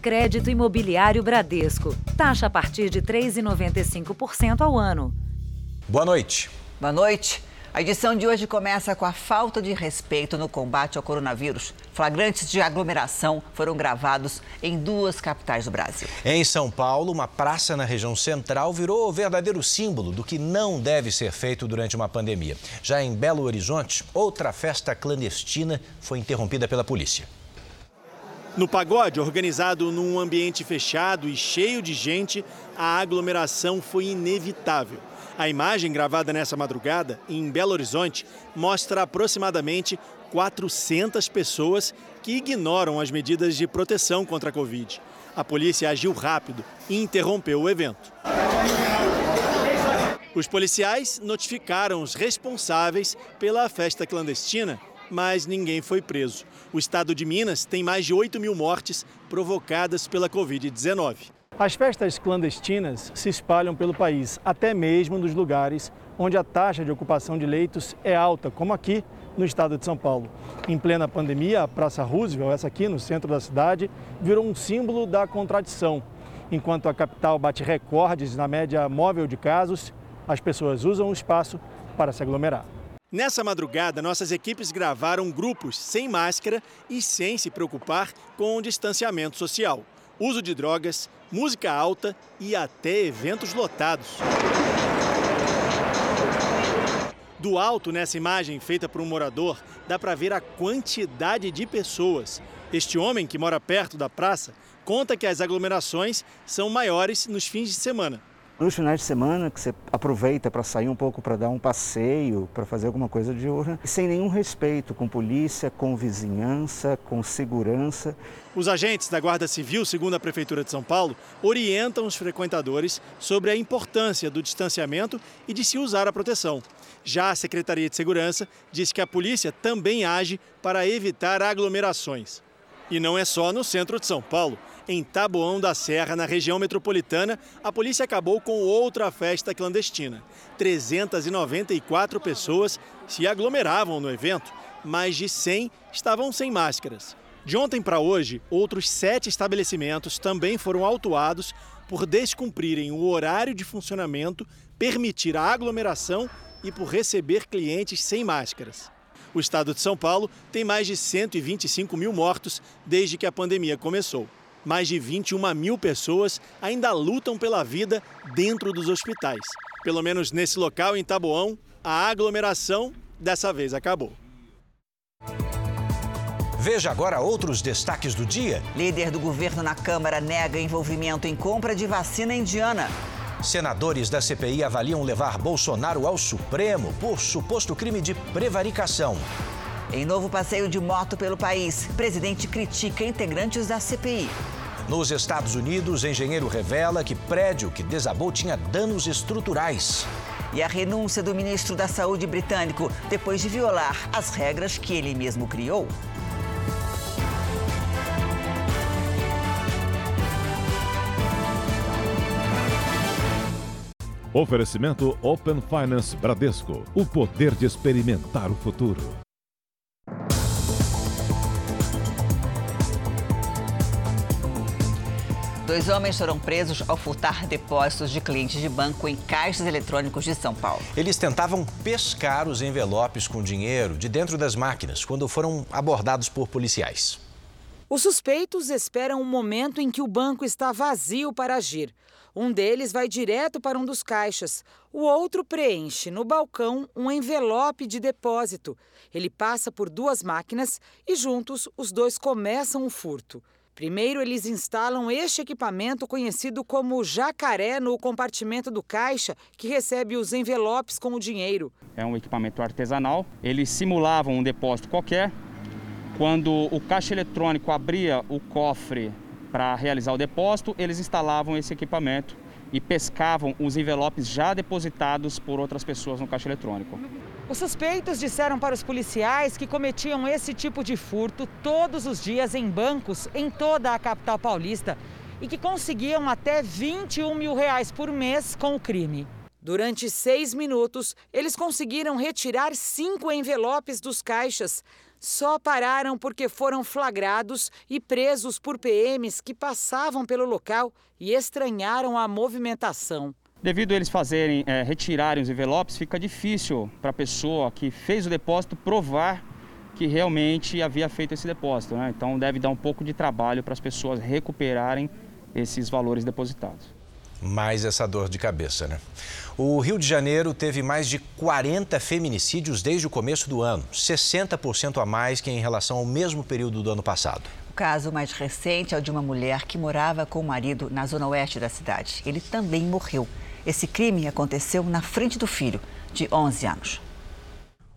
Crédito Imobiliário Bradesco. Taxa a partir de 3,95% ao ano. Boa noite. Boa noite. A edição de hoje começa com a falta de respeito no combate ao coronavírus. Flagrantes de aglomeração foram gravados em duas capitais do Brasil. Em São Paulo, uma praça na região central virou o verdadeiro símbolo do que não deve ser feito durante uma pandemia. Já em Belo Horizonte, outra festa clandestina foi interrompida pela polícia. No pagode, organizado num ambiente fechado e cheio de gente, a aglomeração foi inevitável. A imagem gravada nessa madrugada, em Belo Horizonte, mostra aproximadamente 400 pessoas que ignoram as medidas de proteção contra a Covid. A polícia agiu rápido e interrompeu o evento. Os policiais notificaram os responsáveis pela festa clandestina, mas ninguém foi preso. O estado de Minas tem mais de 8 mil mortes provocadas pela Covid-19. As festas clandestinas se espalham pelo país, até mesmo nos lugares onde a taxa de ocupação de leitos é alta, como aqui no estado de São Paulo. Em plena pandemia, a Praça Roosevelt, essa aqui no centro da cidade, virou um símbolo da contradição. Enquanto a capital bate recordes na média móvel de casos, as pessoas usam o espaço para se aglomerar. Nessa madrugada, nossas equipes gravaram grupos sem máscara e sem se preocupar com o distanciamento social uso de drogas, música alta e até eventos lotados. Do alto, nessa imagem feita por um morador, dá para ver a quantidade de pessoas. Este homem, que mora perto da praça, conta que as aglomerações são maiores nos fins de semana. Nos finais de semana, que você aproveita para sair um pouco, para dar um passeio, para fazer alguma coisa de urna, sem nenhum respeito com polícia, com vizinhança, com segurança. Os agentes da Guarda Civil, segundo a Prefeitura de São Paulo, orientam os frequentadores sobre a importância do distanciamento e de se usar a proteção. Já a Secretaria de Segurança diz que a polícia também age para evitar aglomerações. E não é só no centro de São Paulo. Em Taboão da Serra, na região metropolitana, a polícia acabou com outra festa clandestina. 394 pessoas se aglomeravam no evento, mais de 100 estavam sem máscaras. De ontem para hoje, outros sete estabelecimentos também foram autuados por descumprirem o horário de funcionamento, permitir a aglomeração e por receber clientes sem máscaras. O estado de São Paulo tem mais de 125 mil mortos desde que a pandemia começou mais de 21 mil pessoas ainda lutam pela vida dentro dos hospitais. Pelo menos nesse local, em Taboão, a aglomeração dessa vez acabou. Veja agora outros destaques do dia. Líder do governo na Câmara nega envolvimento em compra de vacina indiana. Senadores da CPI avaliam levar Bolsonaro ao Supremo por suposto crime de prevaricação. Em novo passeio de moto pelo país, presidente critica integrantes da CPI. Nos Estados Unidos, engenheiro revela que prédio que desabou tinha danos estruturais. E a renúncia do ministro da Saúde britânico depois de violar as regras que ele mesmo criou. Oferecimento Open Finance Bradesco. O poder de experimentar o futuro. Dois homens foram presos ao furtar depósitos de clientes de banco em caixas eletrônicos de São Paulo. Eles tentavam pescar os envelopes com dinheiro de dentro das máquinas quando foram abordados por policiais. Os suspeitos esperam um momento em que o banco está vazio para agir. Um deles vai direto para um dos caixas. O outro preenche no balcão um envelope de depósito. Ele passa por duas máquinas e juntos os dois começam o furto. Primeiro, eles instalam este equipamento conhecido como jacaré no compartimento do caixa que recebe os envelopes com o dinheiro. É um equipamento artesanal. Eles simulavam um depósito qualquer. Quando o caixa eletrônico abria o cofre para realizar o depósito, eles instalavam esse equipamento e pescavam os envelopes já depositados por outras pessoas no caixa eletrônico. Os suspeitos disseram para os policiais que cometiam esse tipo de furto todos os dias em bancos em toda a capital paulista e que conseguiam até 21 mil reais por mês com o crime. Durante seis minutos, eles conseguiram retirar cinco envelopes dos caixas. só pararam porque foram flagrados e presos por PMs que passavam pelo local e estranharam a movimentação. Devido a eles fazerem, é, retirarem os envelopes, fica difícil para a pessoa que fez o depósito provar que realmente havia feito esse depósito. Né? Então deve dar um pouco de trabalho para as pessoas recuperarem esses valores depositados. Mais essa dor de cabeça, né? O Rio de Janeiro teve mais de 40 feminicídios desde o começo do ano, 60% a mais que em relação ao mesmo período do ano passado. O caso mais recente é o de uma mulher que morava com o marido na zona oeste da cidade. Ele também morreu. Esse crime aconteceu na frente do filho, de 11 anos.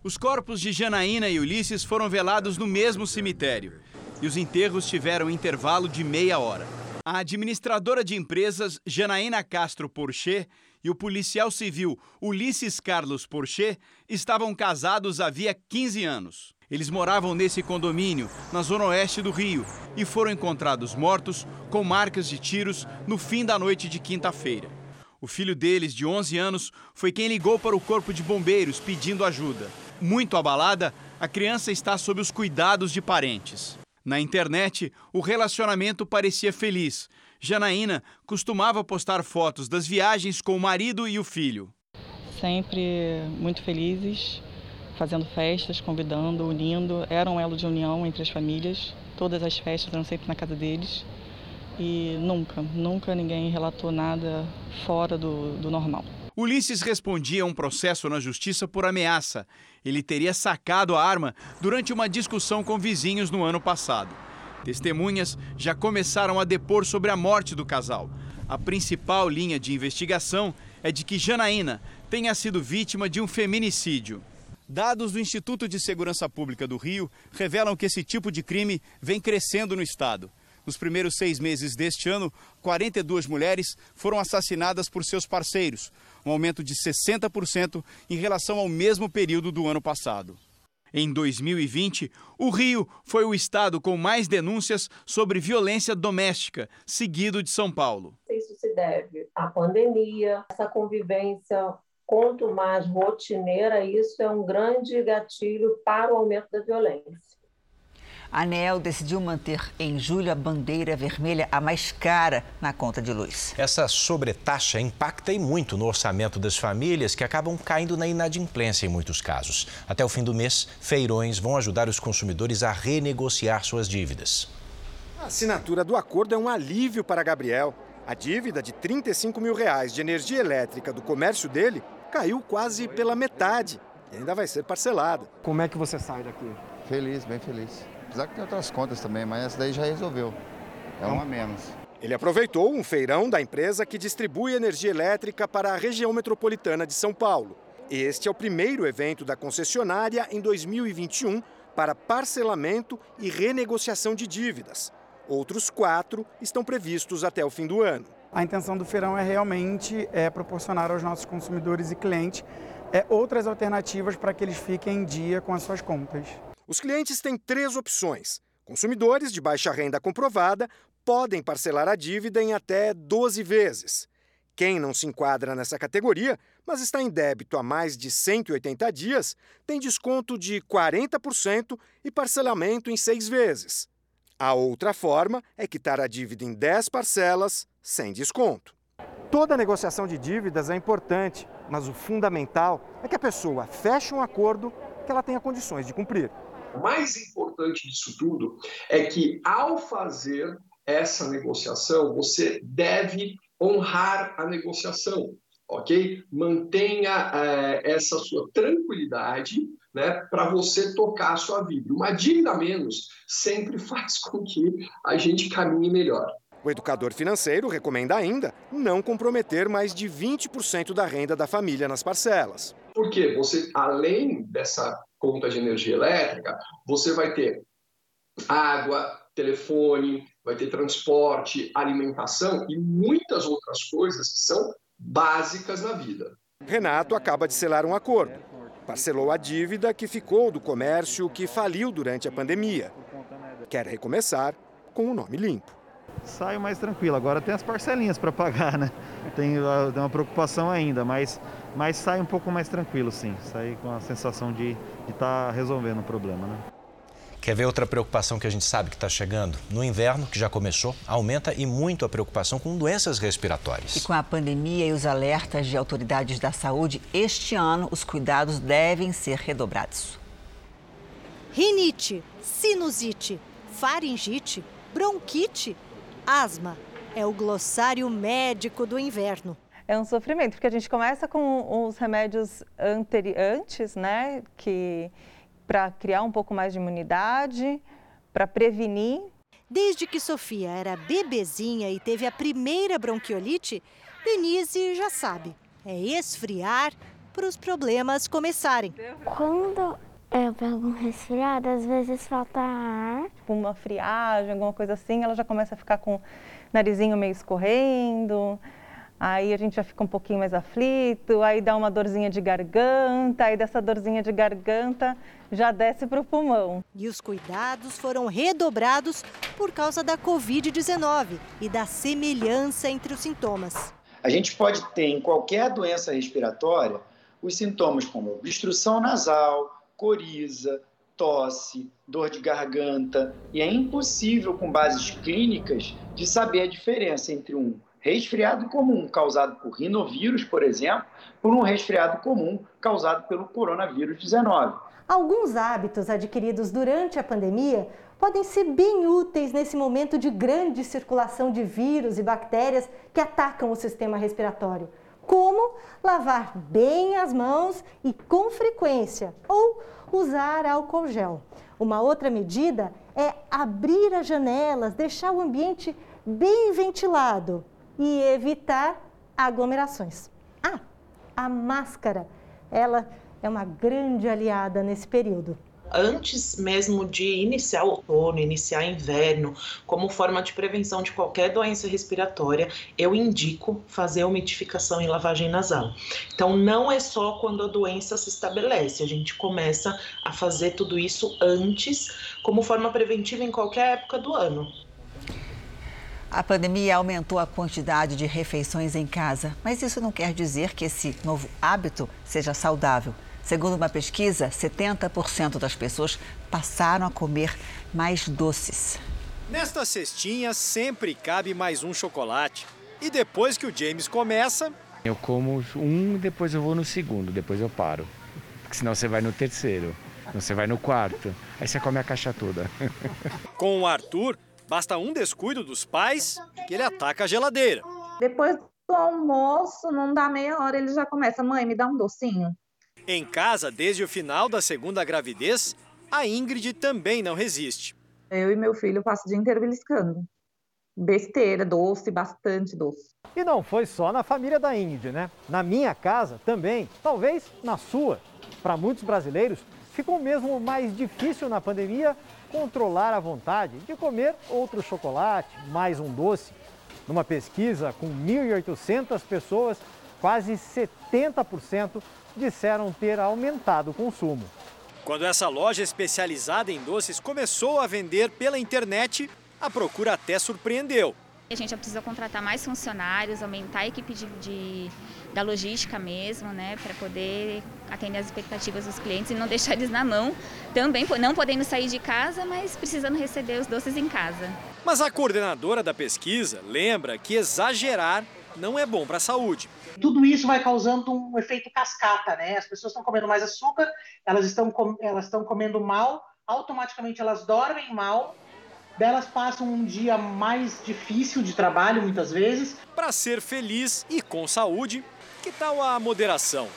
Os corpos de Janaína e Ulisses foram velados no mesmo cemitério e os enterros tiveram intervalo de meia hora. A administradora de empresas Janaína Castro Porcher e o policial civil Ulisses Carlos Porcher estavam casados havia 15 anos. Eles moravam nesse condomínio, na zona oeste do Rio, e foram encontrados mortos com marcas de tiros no fim da noite de quinta-feira. O filho deles, de 11 anos, foi quem ligou para o corpo de bombeiros pedindo ajuda. Muito abalada, a criança está sob os cuidados de parentes. Na internet, o relacionamento parecia feliz. Janaína costumava postar fotos das viagens com o marido e o filho. Sempre muito felizes, fazendo festas, convidando, unindo. Era um elo de união entre as famílias. Todas as festas eram sempre na casa deles. E nunca, nunca ninguém relatou nada fora do, do normal. Ulisses respondia a um processo na justiça por ameaça. Ele teria sacado a arma durante uma discussão com vizinhos no ano passado. Testemunhas já começaram a depor sobre a morte do casal. A principal linha de investigação é de que Janaína tenha sido vítima de um feminicídio. Dados do Instituto de Segurança Pública do Rio revelam que esse tipo de crime vem crescendo no estado. Nos primeiros seis meses deste ano, 42 mulheres foram assassinadas por seus parceiros, um aumento de 60% em relação ao mesmo período do ano passado. Em 2020, o Rio foi o estado com mais denúncias sobre violência doméstica, seguido de São Paulo. Isso se deve à pandemia, essa convivência quanto mais rotineira, isso é um grande gatilho para o aumento da violência. A ANEL decidiu manter em julho a bandeira vermelha a mais cara na conta de luz. Essa sobretaxa impacta e muito no orçamento das famílias que acabam caindo na inadimplência em muitos casos. Até o fim do mês, feirões vão ajudar os consumidores a renegociar suas dívidas. A assinatura do acordo é um alívio para Gabriel. A dívida de 35 mil reais de energia elétrica do comércio dele caiu quase pela metade e ainda vai ser parcelada. Como é que você sai daqui? Feliz, bem feliz. Apesar que tem outras contas também, mas essa daí já resolveu. É uma a menos. Ele aproveitou um feirão da empresa que distribui energia elétrica para a região metropolitana de São Paulo. Este é o primeiro evento da concessionária em 2021 para parcelamento e renegociação de dívidas. Outros quatro estão previstos até o fim do ano. A intenção do feirão é realmente é, proporcionar aos nossos consumidores e clientes é, outras alternativas para que eles fiquem em dia com as suas contas. Os clientes têm três opções. Consumidores de baixa renda comprovada podem parcelar a dívida em até 12 vezes. Quem não se enquadra nessa categoria, mas está em débito há mais de 180 dias, tem desconto de 40% e parcelamento em seis vezes. A outra forma é quitar a dívida em 10 parcelas, sem desconto. Toda negociação de dívidas é importante, mas o fundamental é que a pessoa feche um acordo que ela tenha condições de cumprir. O mais importante disso tudo é que, ao fazer essa negociação, você deve honrar a negociação, ok? Mantenha é, essa sua tranquilidade né, para você tocar a sua vida. Uma dívida a menos sempre faz com que a gente caminhe melhor. O educador financeiro recomenda ainda não comprometer mais de 20% da renda da família nas parcelas. Porque você, além dessa conta de energia elétrica, você vai ter água, telefone, vai ter transporte, alimentação e muitas outras coisas que são básicas na vida. Renato acaba de selar um acordo. Parcelou a dívida que ficou do comércio que faliu durante a pandemia. Quer recomeçar com o nome limpo. Saio mais tranquilo. Agora tem as parcelinhas para pagar, né? Tem, ah, tem uma preocupação ainda, mas, mas sai um pouco mais tranquilo, sim. Sai com a sensação de estar tá resolvendo o problema, né? Quer ver outra preocupação que a gente sabe que está chegando? No inverno, que já começou, aumenta e muito a preocupação com doenças respiratórias. E com a pandemia e os alertas de autoridades da saúde, este ano os cuidados devem ser redobrados. Rinite, sinusite, faringite, bronquite, asma. É o glossário médico do inverno. É um sofrimento, porque a gente começa com os remédios antes, né, que para criar um pouco mais de imunidade, para prevenir. Desde que Sofia era bebezinha e teve a primeira bronquiolite, Denise já sabe. É esfriar para os problemas começarem. Quando eu pego um resfriado, às vezes falta ar. Tipo uma friagem, alguma coisa assim, ela já começa a ficar com o narizinho meio escorrendo aí a gente já fica um pouquinho mais aflito, aí dá uma dorzinha de garganta, aí dessa dorzinha de garganta já desce para o pulmão. E os cuidados foram redobrados por causa da Covid-19 e da semelhança entre os sintomas. A gente pode ter em qualquer doença respiratória os sintomas como obstrução nasal, coriza, tosse, dor de garganta, e é impossível, com bases clínicas, de saber a diferença entre um resfriado comum causado por rinovírus, por exemplo, por um resfriado comum causado pelo coronavírus 19. Alguns hábitos adquiridos durante a pandemia podem ser bem úteis nesse momento de grande circulação de vírus e bactérias que atacam o sistema respiratório, como lavar bem as mãos e com frequência, ou usar álcool gel. Uma outra medida é abrir as janelas, deixar o ambiente bem ventilado e evitar aglomerações. Ah, a máscara, ela é uma grande aliada nesse período. Antes mesmo de iniciar outono, iniciar inverno, como forma de prevenção de qualquer doença respiratória, eu indico fazer umidificação e lavagem nasal. Então, não é só quando a doença se estabelece, a gente começa a fazer tudo isso antes, como forma preventiva em qualquer época do ano. A pandemia aumentou a quantidade de refeições em casa, mas isso não quer dizer que esse novo hábito seja saudável. Segundo uma pesquisa, 70% das pessoas passaram a comer mais doces. Nesta cestinha sempre cabe mais um chocolate. E depois que o James começa. Eu como um, depois eu vou no segundo, depois eu paro. Porque senão você vai no terceiro, você vai no quarto, aí você come a caixa toda. Com o Arthur, Basta um descuido dos pais que ele ataca a geladeira. Depois do almoço, não dá meia hora, ele já começa: mãe, me dá um docinho. Em casa, desde o final da segunda gravidez, a Ingrid também não resiste. Eu e meu filho passam o dia inteiro beliscando. Besteira, doce, bastante doce. E não foi só na família da Ingrid, né? Na minha casa também, talvez na sua. Para muitos brasileiros, ficou mesmo mais difícil na pandemia controlar a vontade de comer outro chocolate, mais um doce. Numa pesquisa com 1.800 pessoas, quase 70% disseram ter aumentado o consumo. Quando essa loja especializada em doces começou a vender pela internet, a procura até surpreendeu. A gente precisa contratar mais funcionários, aumentar a equipe de, de da logística mesmo, né, para poder atender as expectativas dos clientes e não deixar eles na mão, também não podendo sair de casa, mas precisando receber os doces em casa. Mas a coordenadora da pesquisa lembra que exagerar não é bom para a saúde. Tudo isso vai causando um efeito cascata, né? As pessoas estão comendo mais açúcar, elas estão, elas estão comendo mal, automaticamente elas dormem mal, delas passam um dia mais difícil de trabalho muitas vezes. Para ser feliz e com saúde, que tal a moderação?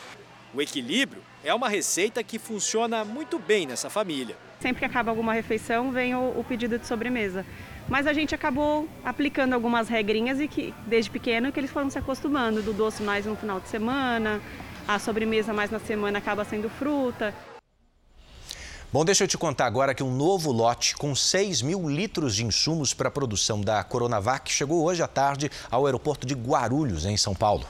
O equilíbrio é uma receita que funciona muito bem nessa família. Sempre que acaba alguma refeição, vem o, o pedido de sobremesa. Mas a gente acabou aplicando algumas regrinhas e que, desde pequeno, que eles foram se acostumando do doce mais no final de semana, a sobremesa mais na semana acaba sendo fruta. Bom, deixa eu te contar agora que um novo lote com 6 mil litros de insumos para a produção da Coronavac chegou hoje à tarde ao aeroporto de Guarulhos, em São Paulo.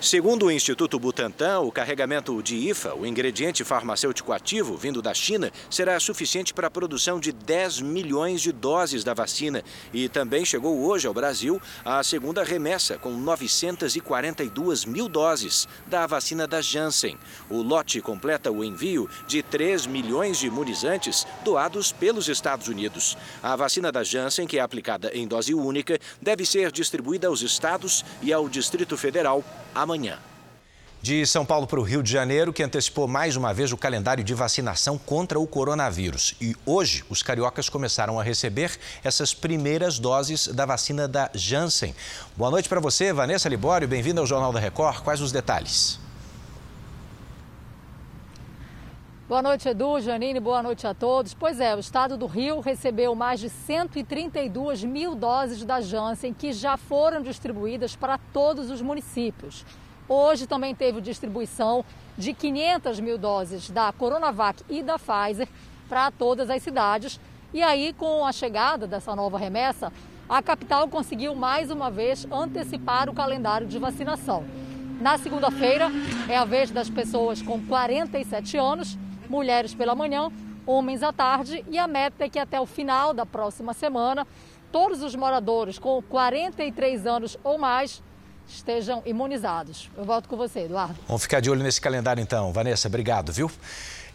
Segundo o Instituto Butantan, o carregamento de IFA, o ingrediente farmacêutico ativo vindo da China, será suficiente para a produção de 10 milhões de doses da vacina. E também chegou hoje ao Brasil a segunda remessa, com 942 mil doses da vacina da Janssen. O lote completa o envio de 3 milhões de imunizantes doados pelos Estados Unidos. A vacina da Janssen, que é aplicada em dose única, deve ser distribuída aos estados e ao Distrito Federal amanhã. De São Paulo para o Rio de Janeiro, que antecipou mais uma vez o calendário de vacinação contra o coronavírus. E hoje, os cariocas começaram a receber essas primeiras doses da vacina da Janssen. Boa noite para você, Vanessa Libório. Bem-vinda ao Jornal da Record. Quais os detalhes? Boa noite, Edu, Janine, boa noite a todos. Pois é, o estado do Rio recebeu mais de 132 mil doses da Janssen que já foram distribuídas para todos os municípios. Hoje também teve distribuição de 500 mil doses da Coronavac e da Pfizer para todas as cidades. E aí, com a chegada dessa nova remessa, a capital conseguiu mais uma vez antecipar o calendário de vacinação. Na segunda-feira é a vez das pessoas com 47 anos, mulheres pela manhã, homens à tarde, e a meta é que até o final da próxima semana, todos os moradores com 43 anos ou mais estejam imunizados. Eu volto com você, Eduardo. Vamos ficar de olho nesse calendário então. Vanessa, obrigado, viu?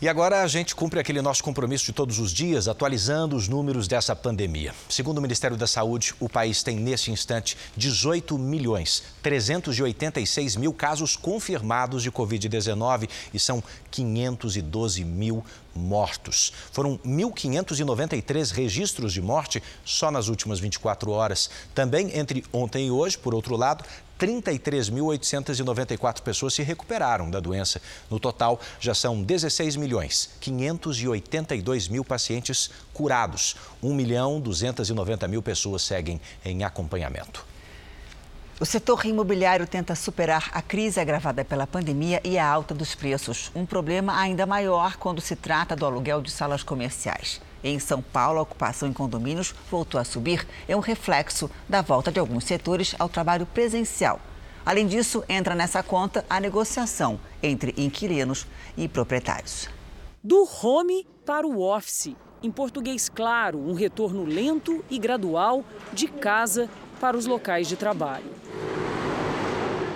E agora a gente cumpre aquele nosso compromisso de todos os dias, atualizando os números dessa pandemia. Segundo o Ministério da Saúde, o país tem nesse instante 18 milhões 386 mil casos confirmados de Covid-19 e são 512 mil mortos. Foram 1.593 registros de morte só nas últimas 24 horas. Também entre ontem e hoje, por outro lado, 33.894 pessoas se recuperaram da doença. No total, já são 16 milhões 582 mil pacientes curados. 1 milhão 290 mil pessoas seguem em acompanhamento. O setor imobiliário tenta superar a crise agravada pela pandemia e a alta dos preços. Um problema ainda maior quando se trata do aluguel de salas comerciais. Em São Paulo, a ocupação em condomínios voltou a subir. É um reflexo da volta de alguns setores ao trabalho presencial. Além disso, entra nessa conta a negociação entre inquilinos e proprietários. Do home para o office. Em português claro, um retorno lento e gradual de casa para os locais de trabalho.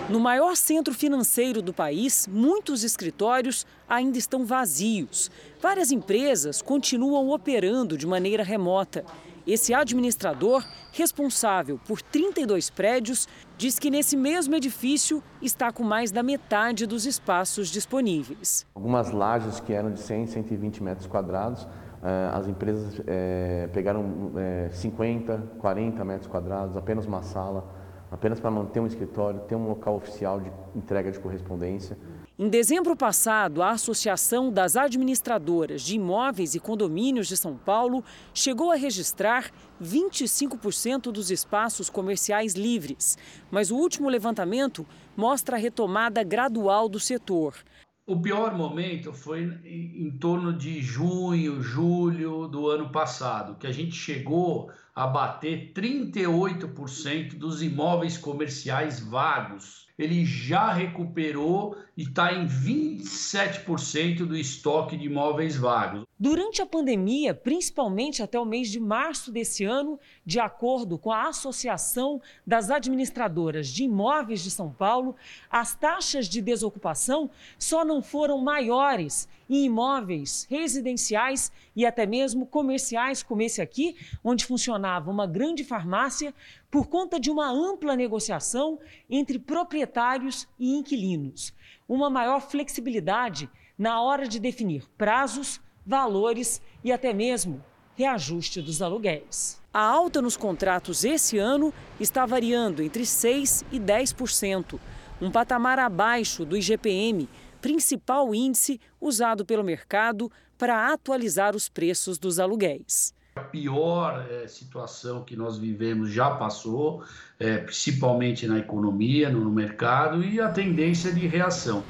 No maior centro financeiro do país, muitos escritórios ainda estão vazios. Várias empresas continuam operando de maneira remota. Esse administrador, responsável por 32 prédios, diz que nesse mesmo edifício está com mais da metade dos espaços disponíveis. Algumas lajes que eram de 100, 120 metros quadrados, eh, as empresas eh, pegaram 50, eh, 40 metros quadrados, apenas uma sala apenas para manter um escritório, ter um local oficial de entrega de correspondência. Em dezembro passado, a Associação das Administradoras de Imóveis e Condomínios de São Paulo chegou a registrar 25% dos espaços comerciais livres. Mas o último levantamento mostra a retomada gradual do setor. O pior momento foi em torno de junho, julho do ano passado, que a gente chegou a bater 38% dos imóveis comerciais vagos. Ele já recuperou e está em 27% do estoque de imóveis vagos. Durante a pandemia, principalmente até o mês de março desse ano, de acordo com a Associação das Administradoras de Imóveis de São Paulo, as taxas de desocupação só não foram maiores em imóveis residenciais e até mesmo comerciais, como esse aqui, onde funcionava uma grande farmácia, por conta de uma ampla negociação entre proprietários e inquilinos. Uma maior flexibilidade na hora de definir prazos, valores e até mesmo reajuste dos aluguéis. A alta nos contratos esse ano está variando entre 6% e 10%, um patamar abaixo do IGPM, principal índice usado pelo mercado para atualizar os preços dos aluguéis. A pior é, situação que nós vivemos já passou, é, principalmente na economia, no, no mercado, e a tendência de reação.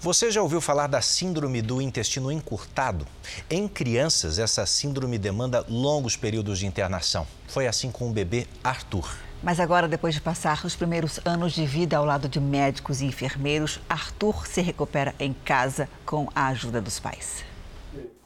Você já ouviu falar da síndrome do intestino encurtado? Em crianças, essa síndrome demanda longos períodos de internação. Foi assim com o bebê Arthur. Mas agora, depois de passar os primeiros anos de vida ao lado de médicos e enfermeiros, Arthur se recupera em casa com a ajuda dos pais.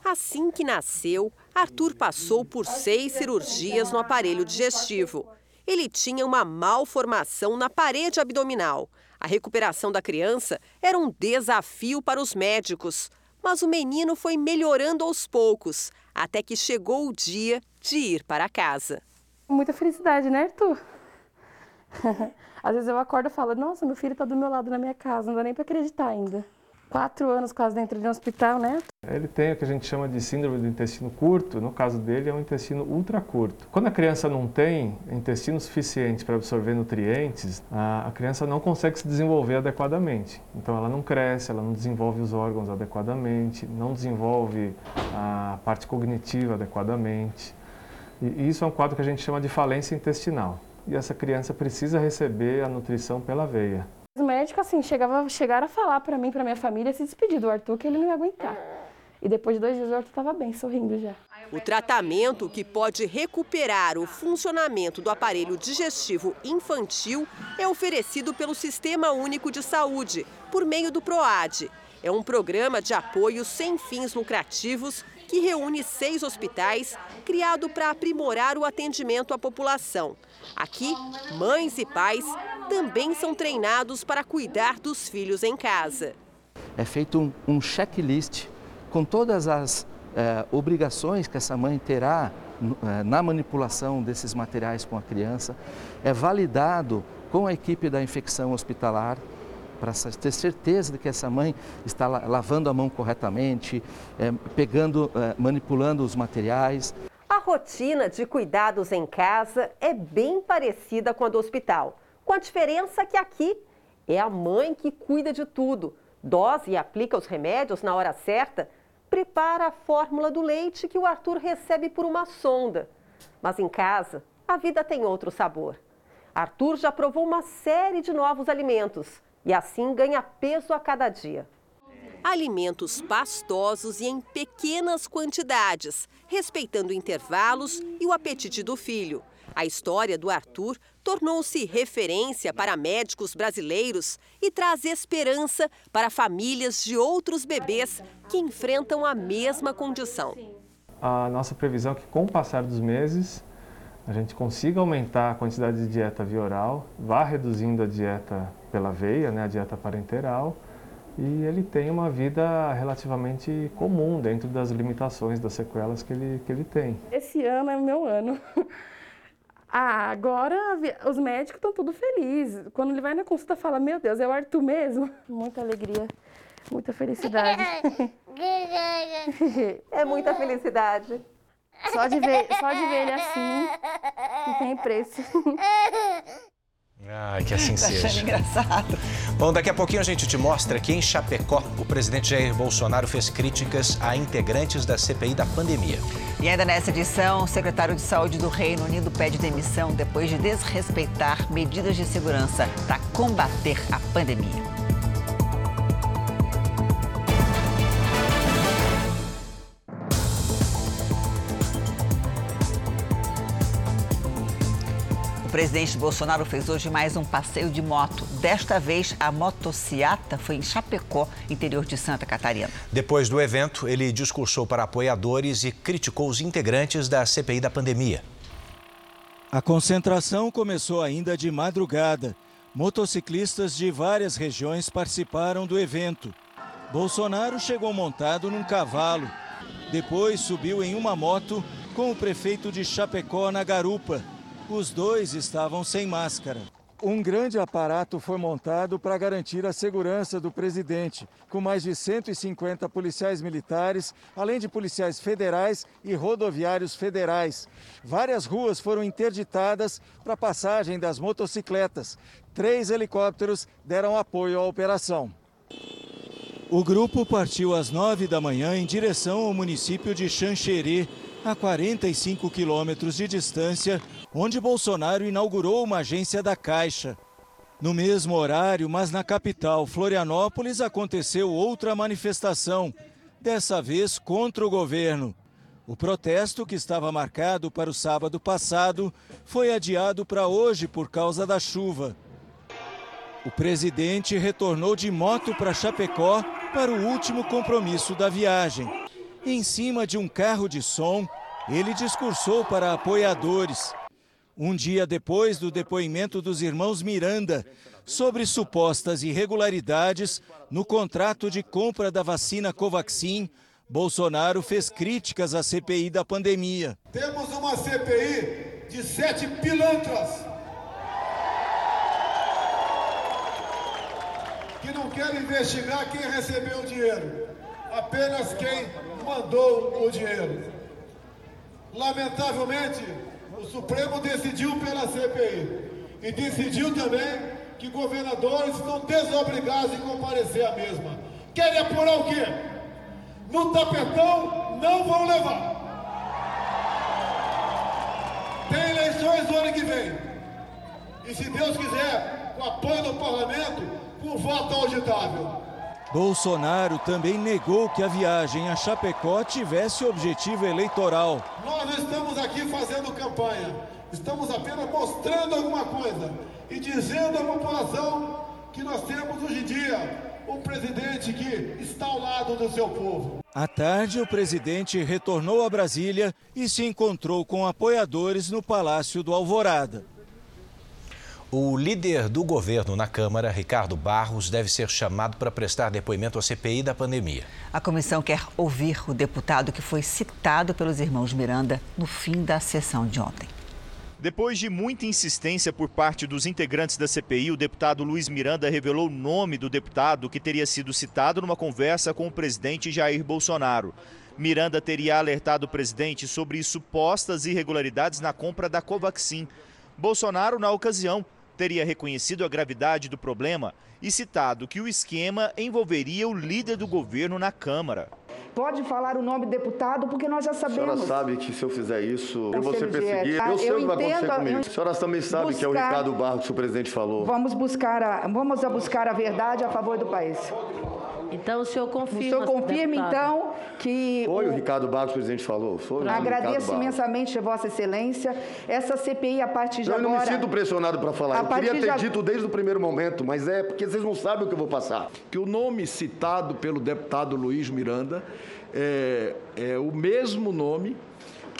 Assim que nasceu, Arthur passou por seis cirurgias no aparelho digestivo. Ele tinha uma malformação na parede abdominal. A recuperação da criança era um desafio para os médicos, mas o menino foi melhorando aos poucos, até que chegou o dia de ir para casa. Muita felicidade, né, Arthur? Às vezes eu acordo e falo, nossa, meu filho está do meu lado na minha casa, não dá nem para acreditar ainda quatro anos quase dentro de um hospital, né? Ele tem o que a gente chama de síndrome do intestino curto, no caso dele é um intestino ultra curto. Quando a criança não tem intestino suficiente para absorver nutrientes, a, criança não consegue se desenvolver adequadamente. Então ela não cresce, ela não desenvolve os órgãos adequadamente, não desenvolve a parte cognitiva adequadamente. E isso é um quadro que a gente chama de falência intestinal. E essa criança precisa receber a nutrição pela veia. Os médicos, assim, chegava, chegaram a falar para mim, para minha família, se despedir do Arthur, que ele não ia aguentar. E depois de dois dias o Arthur estava bem, sorrindo já. O tratamento que pode recuperar o funcionamento do aparelho digestivo infantil é oferecido pelo Sistema Único de Saúde, por meio do PROAD. É um programa de apoio sem fins lucrativos que reúne seis hospitais, criado para aprimorar o atendimento à população. Aqui, mães e pais também são treinados para cuidar dos filhos em casa. É feito um, um checklist com todas as é, obrigações que essa mãe terá é, na manipulação desses materiais com a criança. É validado com a equipe da infecção hospitalar para ter certeza de que essa mãe está lavando a mão corretamente, é, pegando, manipulando os materiais. A rotina de cuidados em casa é bem parecida com a do hospital com a diferença que aqui é a mãe que cuida de tudo, dose e aplica os remédios na hora certa, prepara a fórmula do leite que o Arthur recebe por uma sonda. Mas em casa, a vida tem outro sabor. Arthur já provou uma série de novos alimentos e assim ganha peso a cada dia. Alimentos pastosos e em pequenas quantidades, respeitando intervalos e o apetite do filho. A história do Arthur tornou-se referência para médicos brasileiros e traz esperança para famílias de outros bebês que enfrentam a mesma condição. A nossa previsão é que, com o passar dos meses, a gente consiga aumentar a quantidade de dieta via oral, vá reduzindo a dieta pela veia, né, a dieta parenteral, e ele tenha uma vida relativamente comum dentro das limitações, das sequelas que ele, que ele tem. Esse ano é o meu ano. Ah, agora os médicos estão tudo felizes. Quando ele vai na consulta, fala: Meu Deus, é o Arthur mesmo? Muita alegria, muita felicidade. é muita felicidade. Só de ver, só de ver ele assim, não tem preço. Ai, que assim seja. engraçado. Bom, daqui a pouquinho a gente te mostra que em Chapecó o presidente Jair Bolsonaro fez críticas a integrantes da CPI da pandemia. E ainda nessa edição, o secretário de Saúde do Reino Unido pede demissão depois de desrespeitar medidas de segurança para combater a pandemia. Presidente Bolsonaro fez hoje mais um passeio de moto. Desta vez, a motociata foi em Chapecó, interior de Santa Catarina. Depois do evento, ele discursou para apoiadores e criticou os integrantes da CPI da pandemia. A concentração começou ainda de madrugada. Motociclistas de várias regiões participaram do evento. Bolsonaro chegou montado num cavalo. Depois subiu em uma moto com o prefeito de Chapecó na garupa. Os dois estavam sem máscara. Um grande aparato foi montado para garantir a segurança do presidente, com mais de 150 policiais militares, além de policiais federais e rodoviários federais. Várias ruas foram interditadas para passagem das motocicletas. Três helicópteros deram apoio à operação. O grupo partiu às nove da manhã em direção ao município de Xanxerê, a 45 quilômetros de distância, onde Bolsonaro inaugurou uma agência da Caixa. No mesmo horário, mas na capital, Florianópolis, aconteceu outra manifestação, dessa vez contra o governo. O protesto, que estava marcado para o sábado passado, foi adiado para hoje por causa da chuva. O presidente retornou de moto para Chapecó para o último compromisso da viagem. Em cima de um carro de som, ele discursou para apoiadores. Um dia depois do depoimento dos irmãos Miranda sobre supostas irregularidades no contrato de compra da vacina Covaxin, Bolsonaro fez críticas à CPI da pandemia. Temos uma CPI de sete pilantras que não quer investigar quem recebeu o dinheiro, apenas quem mandou o dinheiro. Lamentavelmente, o Supremo decidiu pela CPI e decidiu também que governadores estão desobrigados de comparecer à mesma. Querem apurar o quê? No tapetão não vão levar. Tem eleições no ano que vem. E se Deus quiser, com apoio do parlamento, por voto auditável. Bolsonaro também negou que a viagem a Chapecó tivesse objetivo eleitoral. Nós não estamos aqui fazendo campanha, estamos apenas mostrando alguma coisa e dizendo à população que nós temos hoje em dia um presidente que está ao lado do seu povo. À tarde, o presidente retornou a Brasília e se encontrou com apoiadores no Palácio do Alvorada. O líder do governo na Câmara, Ricardo Barros, deve ser chamado para prestar depoimento à CPI da pandemia. A comissão quer ouvir o deputado que foi citado pelos irmãos Miranda no fim da sessão de ontem. Depois de muita insistência por parte dos integrantes da CPI, o deputado Luiz Miranda revelou o nome do deputado que teria sido citado numa conversa com o presidente Jair Bolsonaro. Miranda teria alertado o presidente sobre supostas irregularidades na compra da Covaxin. Bolsonaro, na ocasião, teria reconhecido a gravidade do problema e citado que o esquema envolveria o líder do governo na Câmara. Pode falar o nome do deputado, porque nós já sabemos. A senhora sabe que se eu fizer isso, eu vou ser perseguido. Eu sei o que vai acontecer comigo. A senhora também sabe buscar, que é o Ricardo Barros que o presidente falou. Vamos buscar a, vamos a buscar a verdade a favor do país. Então o senhor confirma. O senhor confirma, então, que. Foi o, o Ricardo Barros que o presidente falou. Foi Agradeço imensamente, Vossa Excelência. Essa CPI, a partir de eu agora. Eu não me sinto pressionado para falar. Eu queria ter de... dito desde o primeiro momento, mas é porque vocês não sabem o que eu vou passar. Que o nome citado pelo deputado Luiz Miranda é, é o mesmo nome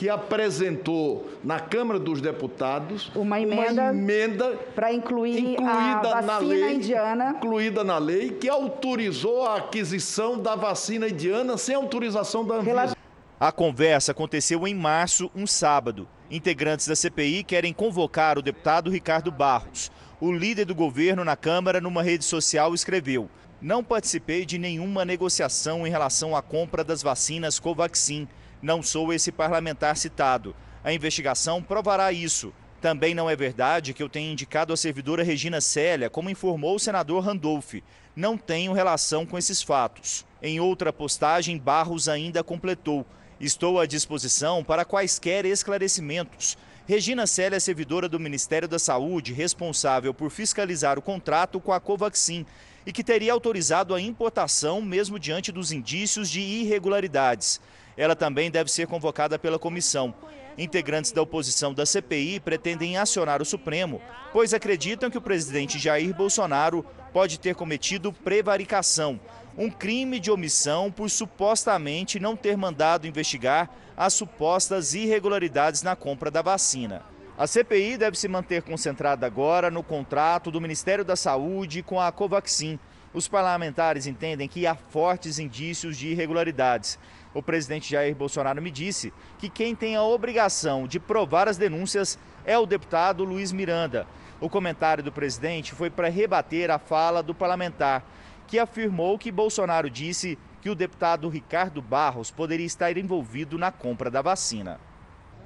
que apresentou na Câmara dos Deputados uma emenda, emenda para incluir a vacina na lei, indiana, incluída na lei, que autorizou a aquisição da vacina indiana sem autorização da Anvisa. A conversa aconteceu em março, um sábado. Integrantes da CPI querem convocar o deputado Ricardo Barros. O líder do governo na Câmara, numa rede social, escreveu: Não participei de nenhuma negociação em relação à compra das vacinas Covaxin. Não sou esse parlamentar citado. A investigação provará isso. Também não é verdade que eu tenha indicado a servidora Regina Célia, como informou o senador Randolph. Não tenho relação com esses fatos. Em outra postagem, Barros ainda completou: Estou à disposição para quaisquer esclarecimentos. Regina Célia é servidora do Ministério da Saúde, responsável por fiscalizar o contrato com a Covaxin e que teria autorizado a importação mesmo diante dos indícios de irregularidades. Ela também deve ser convocada pela comissão. Integrantes da oposição da CPI pretendem acionar o Supremo, pois acreditam que o presidente Jair Bolsonaro pode ter cometido prevaricação, um crime de omissão por supostamente não ter mandado investigar as supostas irregularidades na compra da vacina. A CPI deve se manter concentrada agora no contrato do Ministério da Saúde com a Covaxin. Os parlamentares entendem que há fortes indícios de irregularidades o presidente Jair Bolsonaro me disse que quem tem a obrigação de provar as denúncias é o deputado Luiz Miranda. O comentário do presidente foi para rebater a fala do parlamentar, que afirmou que Bolsonaro disse que o deputado Ricardo Barros poderia estar envolvido na compra da vacina.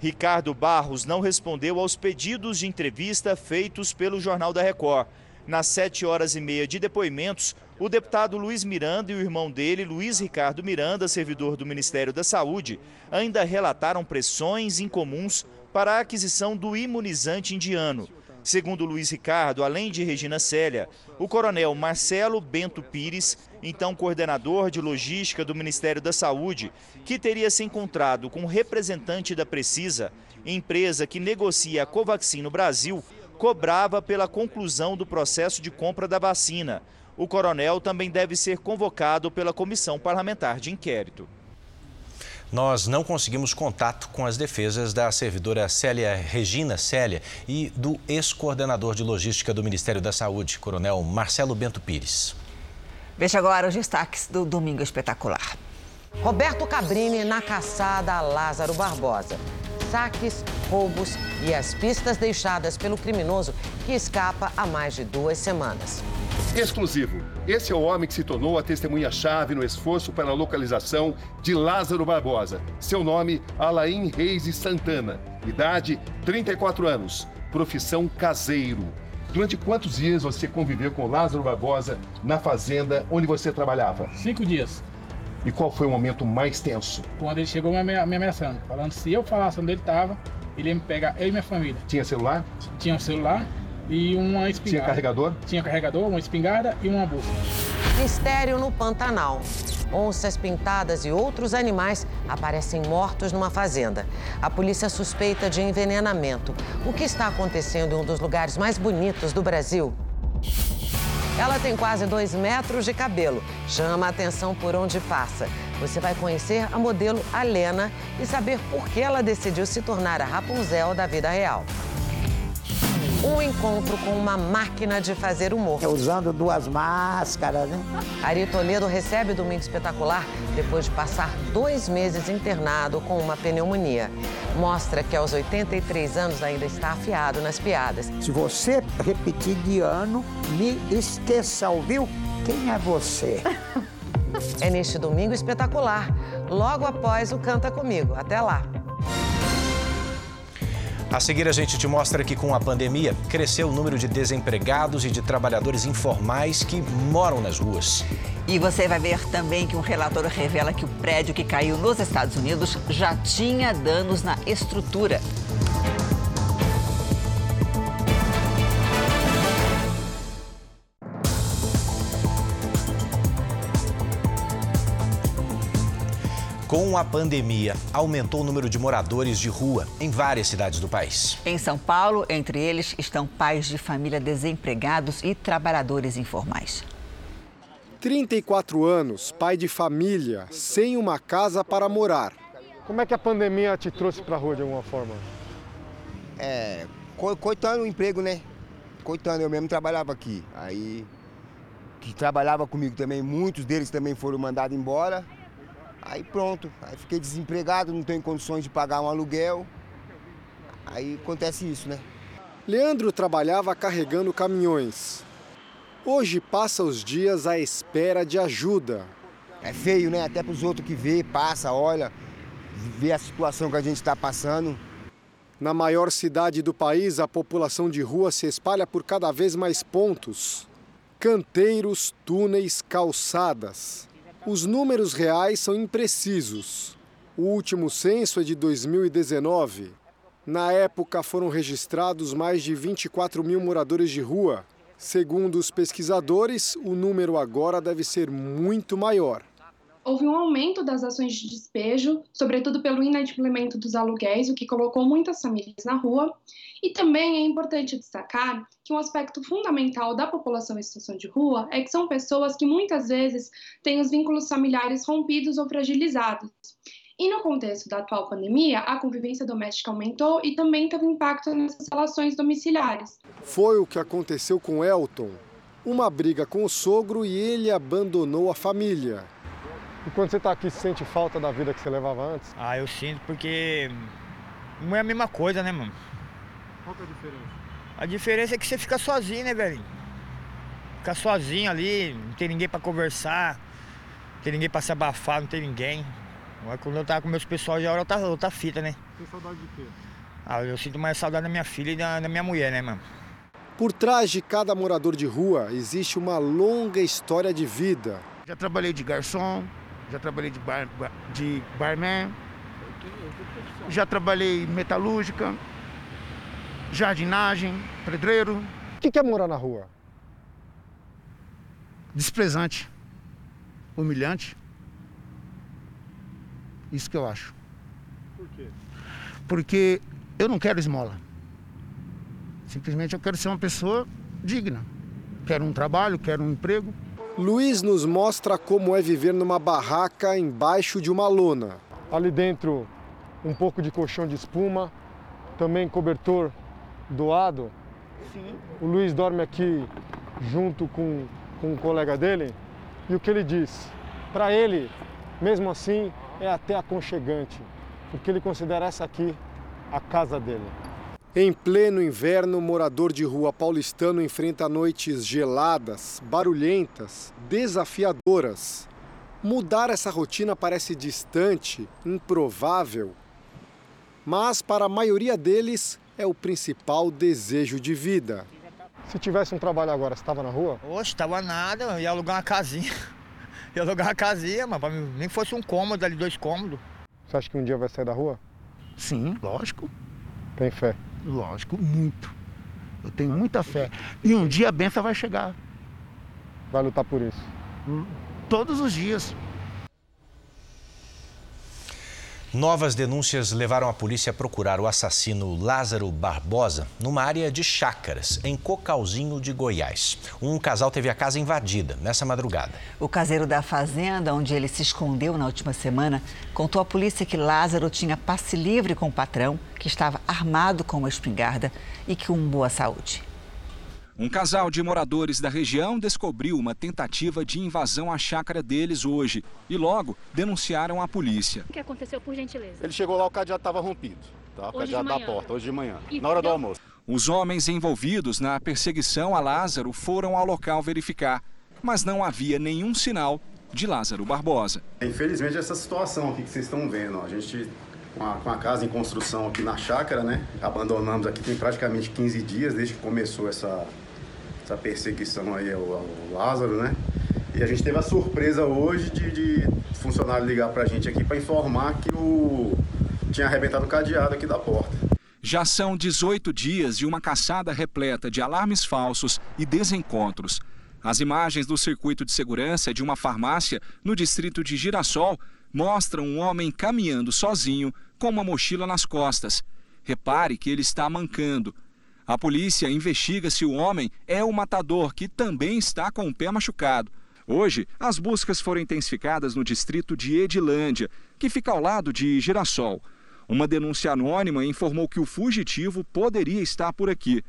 Ricardo Barros não respondeu aos pedidos de entrevista feitos pelo Jornal da Record. Nas sete horas e meia de depoimentos, o deputado Luiz Miranda e o irmão dele, Luiz Ricardo Miranda, servidor do Ministério da Saúde, ainda relataram pressões incomuns para a aquisição do imunizante indiano. Segundo Luiz Ricardo, além de Regina Célia, o coronel Marcelo Bento Pires, então coordenador de logística do Ministério da Saúde, que teria se encontrado com um representante da Precisa, empresa que negocia a Covaxin no Brasil, cobrava pela conclusão do processo de compra da vacina. O coronel também deve ser convocado pela comissão parlamentar de inquérito nós não conseguimos contato com as defesas da servidora Célia Regina Célia e do ex-coordenador de logística do Ministério da Saúde, coronel Marcelo Bento Pires. Veja agora os destaques do Domingo Espetacular. Roberto Cabrini na caçada a Lázaro Barbosa. Saques, roubos e as pistas deixadas pelo criminoso que escapa há mais de duas semanas. Exclusivo. Esse é o homem que se tornou a testemunha-chave no esforço para a localização de Lázaro Barbosa. Seu nome, Alain Reis Santana. Idade, 34 anos. Profissão caseiro. Durante quantos dias você conviveu com Lázaro Barbosa na fazenda onde você trabalhava? Cinco dias. E qual foi o momento mais tenso? Quando ele chegou me ameaçando, falando se eu falasse onde ele estava, ele ia me pegar, eu e minha família. Tinha celular? Tinha um celular e uma espingarda. Tinha carregador? Tinha carregador, uma espingarda e uma bolsa. Mistério no Pantanal. Onças pintadas e outros animais aparecem mortos numa fazenda. A polícia suspeita de envenenamento. O que está acontecendo em um dos lugares mais bonitos do Brasil? Ela tem quase dois metros de cabelo. Chama a atenção por onde passa. Você vai conhecer a modelo Alena e saber por que ela decidiu se tornar a Rapunzel da vida real um encontro com uma máquina de fazer humor. É usando duas máscaras, né? Ari Toledo recebe o Domingo Espetacular depois de passar dois meses internado com uma pneumonia. Mostra que aos 83 anos ainda está afiado nas piadas. Se você repetir de ano, me esqueça, ouviu? Quem é você? É neste Domingo Espetacular, logo após o Canta Comigo. Até lá! A seguir, a gente te mostra que com a pandemia cresceu o número de desempregados e de trabalhadores informais que moram nas ruas. E você vai ver também que um relatório revela que o prédio que caiu nos Estados Unidos já tinha danos na estrutura. Com a pandemia, aumentou o número de moradores de rua em várias cidades do país. Em São Paulo, entre eles estão pais de família desempregados e trabalhadores informais. 34 anos, pai de família, sem uma casa para morar. Como é que a pandemia te trouxe para a rua de alguma forma? É, coitando o emprego, né? Coitando, eu mesmo trabalhava aqui. Aí, que trabalhava comigo também, muitos deles também foram mandados embora. Aí pronto, aí fiquei desempregado, não tenho condições de pagar um aluguel. Aí acontece isso, né? Leandro trabalhava carregando caminhões. Hoje passa os dias à espera de ajuda. É feio, né? Até para os outros que vê, passa, olha, vê a situação que a gente está passando. Na maior cidade do país, a população de rua se espalha por cada vez mais pontos. Canteiros, túneis, calçadas. Os números reais são imprecisos. O último censo é de 2019. Na época foram registrados mais de 24 mil moradores de rua. Segundo os pesquisadores, o número agora deve ser muito maior houve um aumento das ações de despejo, sobretudo pelo inadimplemento dos aluguéis, o que colocou muitas famílias na rua. E também é importante destacar que um aspecto fundamental da população em situação de rua é que são pessoas que muitas vezes têm os vínculos familiares rompidos ou fragilizados. E no contexto da atual pandemia, a convivência doméstica aumentou e também teve impacto nessas relações domiciliares. Foi o que aconteceu com Elton. Uma briga com o sogro e ele abandonou a família. E quando você está aqui, você sente falta da vida que você levava antes? Ah, eu sinto porque não é a mesma coisa, né, mano? Qual é a diferença? A diferença é que você fica sozinho, né, velho? Fica sozinho ali, não tem ninguém para conversar, não tem ninguém para se abafar, não tem ninguém. Quando eu tava com meus pessoal já era outra, outra fita, né? Tem saudade de quê? Ah, eu sinto mais saudade da minha filha e da, da minha mulher, né, mano? Por trás de cada morador de rua existe uma longa história de vida. Já trabalhei de garçom, já trabalhei de, bar, de barman, já trabalhei metalúrgica, jardinagem, pedreiro. O que é morar na rua? Desprezante, humilhante. Isso que eu acho. Por quê? Porque eu não quero esmola. Simplesmente eu quero ser uma pessoa digna. Quero um trabalho, quero um emprego. Luiz nos mostra como é viver numa barraca embaixo de uma lona. Ali dentro, um pouco de colchão de espuma, também cobertor doado. Sim. O Luiz dorme aqui junto com, com um colega dele. E o que ele diz? Para ele, mesmo assim, é até aconchegante, porque ele considera essa aqui a casa dele. Em pleno inverno, o morador de rua paulistano enfrenta noites geladas, barulhentas, desafiadoras. Mudar essa rotina parece distante, improvável. Mas para a maioria deles é o principal desejo de vida. Se tivesse um trabalho agora, você estava na rua? Oxe, estava nada, eu ia alugar uma casinha. ia alugar uma casinha, mas nem fosse um cômodo ali, dois cômodos. Você acha que um dia vai sair da rua? Sim, lógico. Tem fé? Lógico, muito. Eu tenho muita fé. E um dia a benção vai chegar. Vai lutar por isso? Todos os dias. Novas denúncias levaram a polícia a procurar o assassino Lázaro Barbosa numa área de chácaras, em Cocalzinho de Goiás. Um casal teve a casa invadida nessa madrugada. O caseiro da fazenda, onde ele se escondeu na última semana, contou à polícia que Lázaro tinha passe livre com o patrão, que estava armado com uma espingarda e com boa saúde. Um casal de moradores da região descobriu uma tentativa de invasão à chácara deles hoje e logo denunciaram à polícia. O que aconteceu, por gentileza? Ele chegou lá, o cadeado estava rompido, tá? O Hoje cadeado de da manhã? porta, hoje de manhã, E na hora do almoço. Os homens envolvidos na perseguição a Lázaro foram ao local verificar, mas não havia nenhum sinal de Lázaro Barbosa. Infelizmente, essa situação aqui que vocês estão vendo, ó, a gente com a, com a casa em construção aqui na chácara, né? Abandonamos aqui tem praticamente 15 dias desde que começou essa, essa perseguição aí ao, ao Lázaro, né? E a gente teve a surpresa hoje de, de funcionário ligar pra gente aqui para informar que o tinha arrebentado o cadeado aqui da porta. Já são 18 dias de uma caçada repleta de alarmes falsos e desencontros. As imagens do circuito de segurança de uma farmácia no distrito de Girassol mostram um homem caminhando sozinho com uma mochila nas costas. Repare que ele está mancando. A polícia investiga se o homem é o matador que também está com o pé machucado. Hoje, as buscas foram intensificadas no distrito de Edilândia, que fica ao lado de Girassol. Uma denúncia anônima informou que o fugitivo poderia estar por aqui.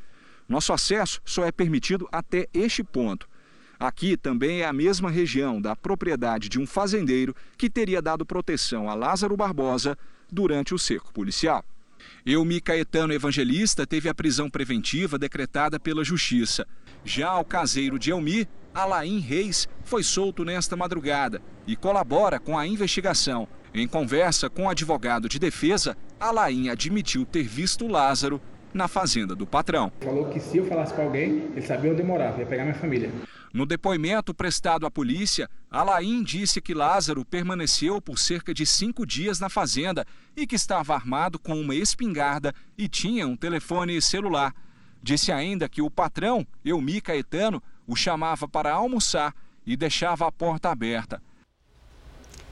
Nosso acesso só é permitido até este ponto. Aqui também é a mesma região da propriedade de um fazendeiro que teria dado proteção a Lázaro Barbosa durante o cerco policial. Elmi Caetano Evangelista teve a prisão preventiva decretada pela Justiça. Já o caseiro de Elmi, Alain Reis, foi solto nesta madrugada e colabora com a investigação. Em conversa com o advogado de defesa, Alain admitiu ter visto Lázaro na fazenda do patrão. Falou que se eu falasse com alguém, ele sabia onde eu morava, ia pegar minha família. No depoimento prestado à polícia, Alain disse que Lázaro permaneceu por cerca de cinco dias na fazenda e que estava armado com uma espingarda e tinha um telefone celular. Disse ainda que o patrão, Elmi Caetano, o chamava para almoçar e deixava a porta aberta.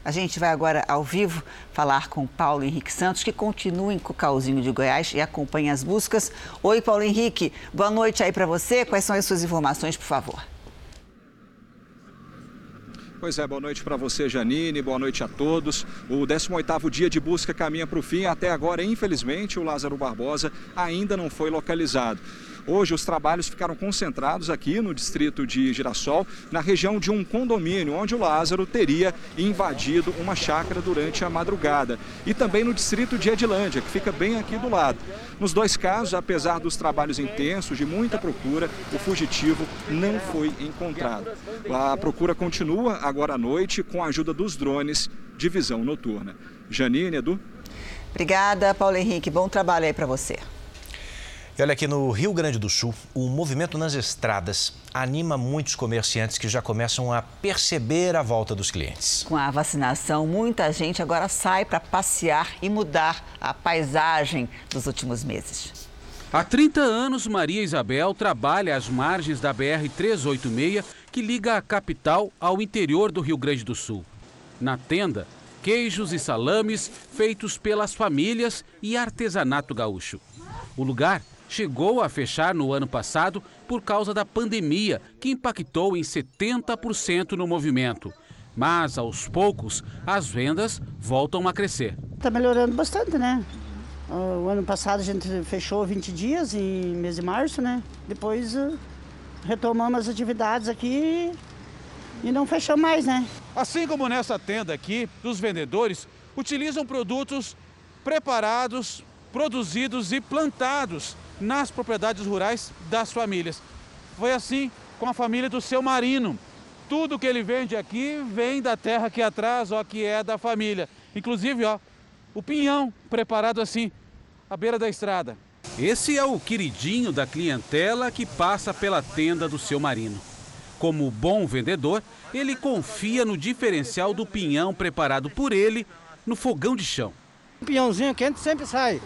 A gente vai agora ao vivo falar com Paulo Henrique Santos, que continua em Cocalzinho de Goiás e acompanha as buscas. Oi, Paulo Henrique, boa noite aí para você. Quais são as suas informações, por favor? Pois é, boa noite para você, Janine, boa noite a todos. O 18º dia de busca caminha para o fim. Até agora, infelizmente, o Lázaro Barbosa ainda não foi localizado. Hoje, os trabalhos ficaram concentrados aqui no distrito de Girassol, na região de um condomínio, onde o Lázaro teria invadido uma chácara durante a madrugada. E também no distrito de Edilândia, que fica bem aqui do lado. Nos dois casos, apesar dos trabalhos intensos, de muita procura, o fugitivo não foi encontrado. A procura continua agora à noite com a ajuda dos drones de visão noturna. Janine, Edu. Obrigada, Paulo Henrique. Bom trabalho aí para você. E olha aqui no Rio Grande do Sul, o movimento nas estradas anima muitos comerciantes que já começam a perceber a volta dos clientes. Com a vacinação, muita gente agora sai para passear e mudar a paisagem dos últimos meses. Há 30 anos, Maria Isabel trabalha às margens da BR-386, que liga a capital ao interior do Rio Grande do Sul. Na tenda, queijos e salames feitos pelas famílias e artesanato gaúcho. O lugar chegou a fechar no ano passado por causa da pandemia, que impactou em 70% no movimento. Mas, aos poucos, as vendas voltam a crescer. Está melhorando bastante, né? O ano passado a gente fechou 20 dias em mês de março, né? Depois uh, retomamos as atividades aqui e não fechamos mais, né? Assim como nessa tenda aqui, os vendedores utilizam produtos preparados, produzidos e plantados nas propriedades rurais das famílias. Foi assim com a família do seu Marino. Tudo que ele vende aqui vem da terra aqui atrás, ó, que é da família. Inclusive, ó, o pinhão preparado assim à beira da estrada. Esse é o queridinho da clientela que passa pela tenda do seu marino. Como bom vendedor, ele confia no diferencial do pinhão preparado por ele no fogão de chão. O pinhãozinho quente sempre sai.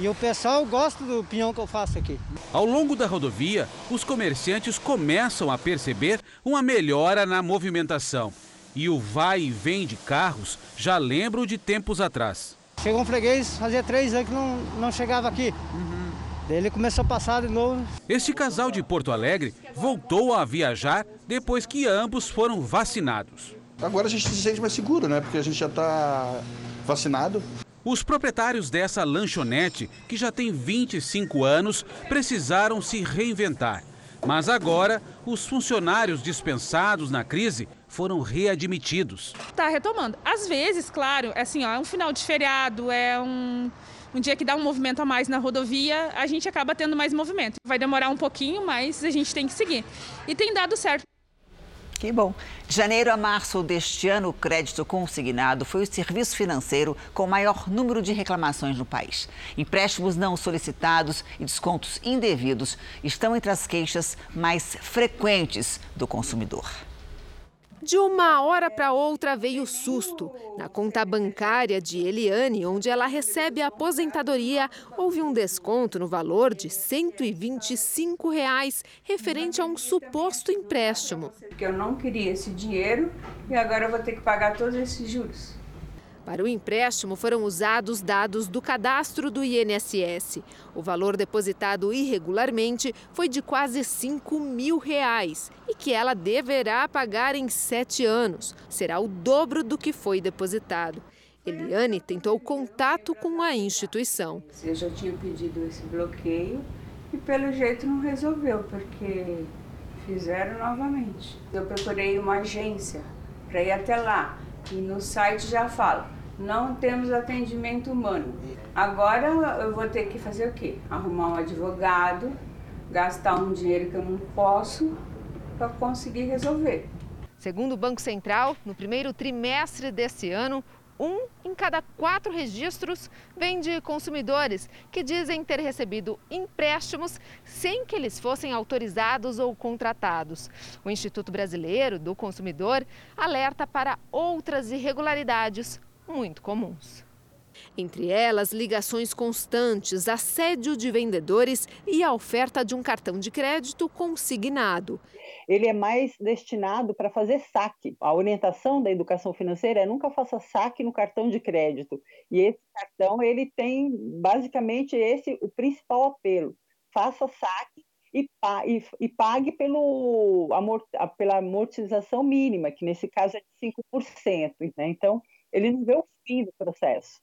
E o pessoal gosta do pinhão que eu faço aqui. Ao longo da rodovia, os comerciantes começam a perceber uma melhora na movimentação. E o vai e vem de carros já lembram de tempos atrás. Chegou um freguês, fazia três anos que não, não chegava aqui. Uhum. Ele começou a passar de novo. Este casal de Porto Alegre voltou a viajar depois que ambos foram vacinados. Agora a gente se sente mais seguro, né? Porque a gente já está vacinado. Os proprietários dessa lanchonete, que já tem 25 anos, precisaram se reinventar. Mas agora, os funcionários dispensados na crise foram readmitidos. Está retomando. Às vezes, claro, é assim, ó, é um final de feriado, é um, um dia que dá um movimento a mais na rodovia, a gente acaba tendo mais movimento. Vai demorar um pouquinho, mas a gente tem que seguir. E tem dado certo. Que bom. De janeiro a março deste ano, o crédito consignado foi o serviço financeiro com maior número de reclamações no país. Empréstimos não solicitados e descontos indevidos estão entre as queixas mais frequentes do consumidor. De uma hora para outra veio susto. Na conta bancária de Eliane, onde ela recebe a aposentadoria, houve um desconto no valor de 125 reais, referente a um suposto empréstimo. Porque eu não queria esse dinheiro e agora eu vou ter que pagar todos esses juros. Para o empréstimo foram usados dados do cadastro do INSS. O valor depositado irregularmente foi de quase 5 mil reais e que ela deverá pagar em sete anos. Será o dobro do que foi depositado. Eliane tentou contato com a instituição. Eu já tinha pedido esse bloqueio e pelo jeito não resolveu, porque fizeram novamente. Eu procurei uma agência para ir até lá e no site já fala não temos atendimento humano. Agora eu vou ter que fazer o quê? Arrumar um advogado, gastar um dinheiro que eu não posso para conseguir resolver. Segundo o Banco Central, no primeiro trimestre desse ano, um em cada quatro registros vem de consumidores que dizem ter recebido empréstimos sem que eles fossem autorizados ou contratados. O Instituto Brasileiro do Consumidor alerta para outras irregularidades muito comuns. Entre elas, ligações constantes, assédio de vendedores e a oferta de um cartão de crédito consignado. Ele é mais destinado para fazer saque. A orientação da educação financeira é nunca faça saque no cartão de crédito. E esse cartão ele tem basicamente esse o principal apelo. Faça saque e, e, pague pelo, pela amortização mínima, que nesse caso é de 5%. Né? Então, ele não vê o fim do processo.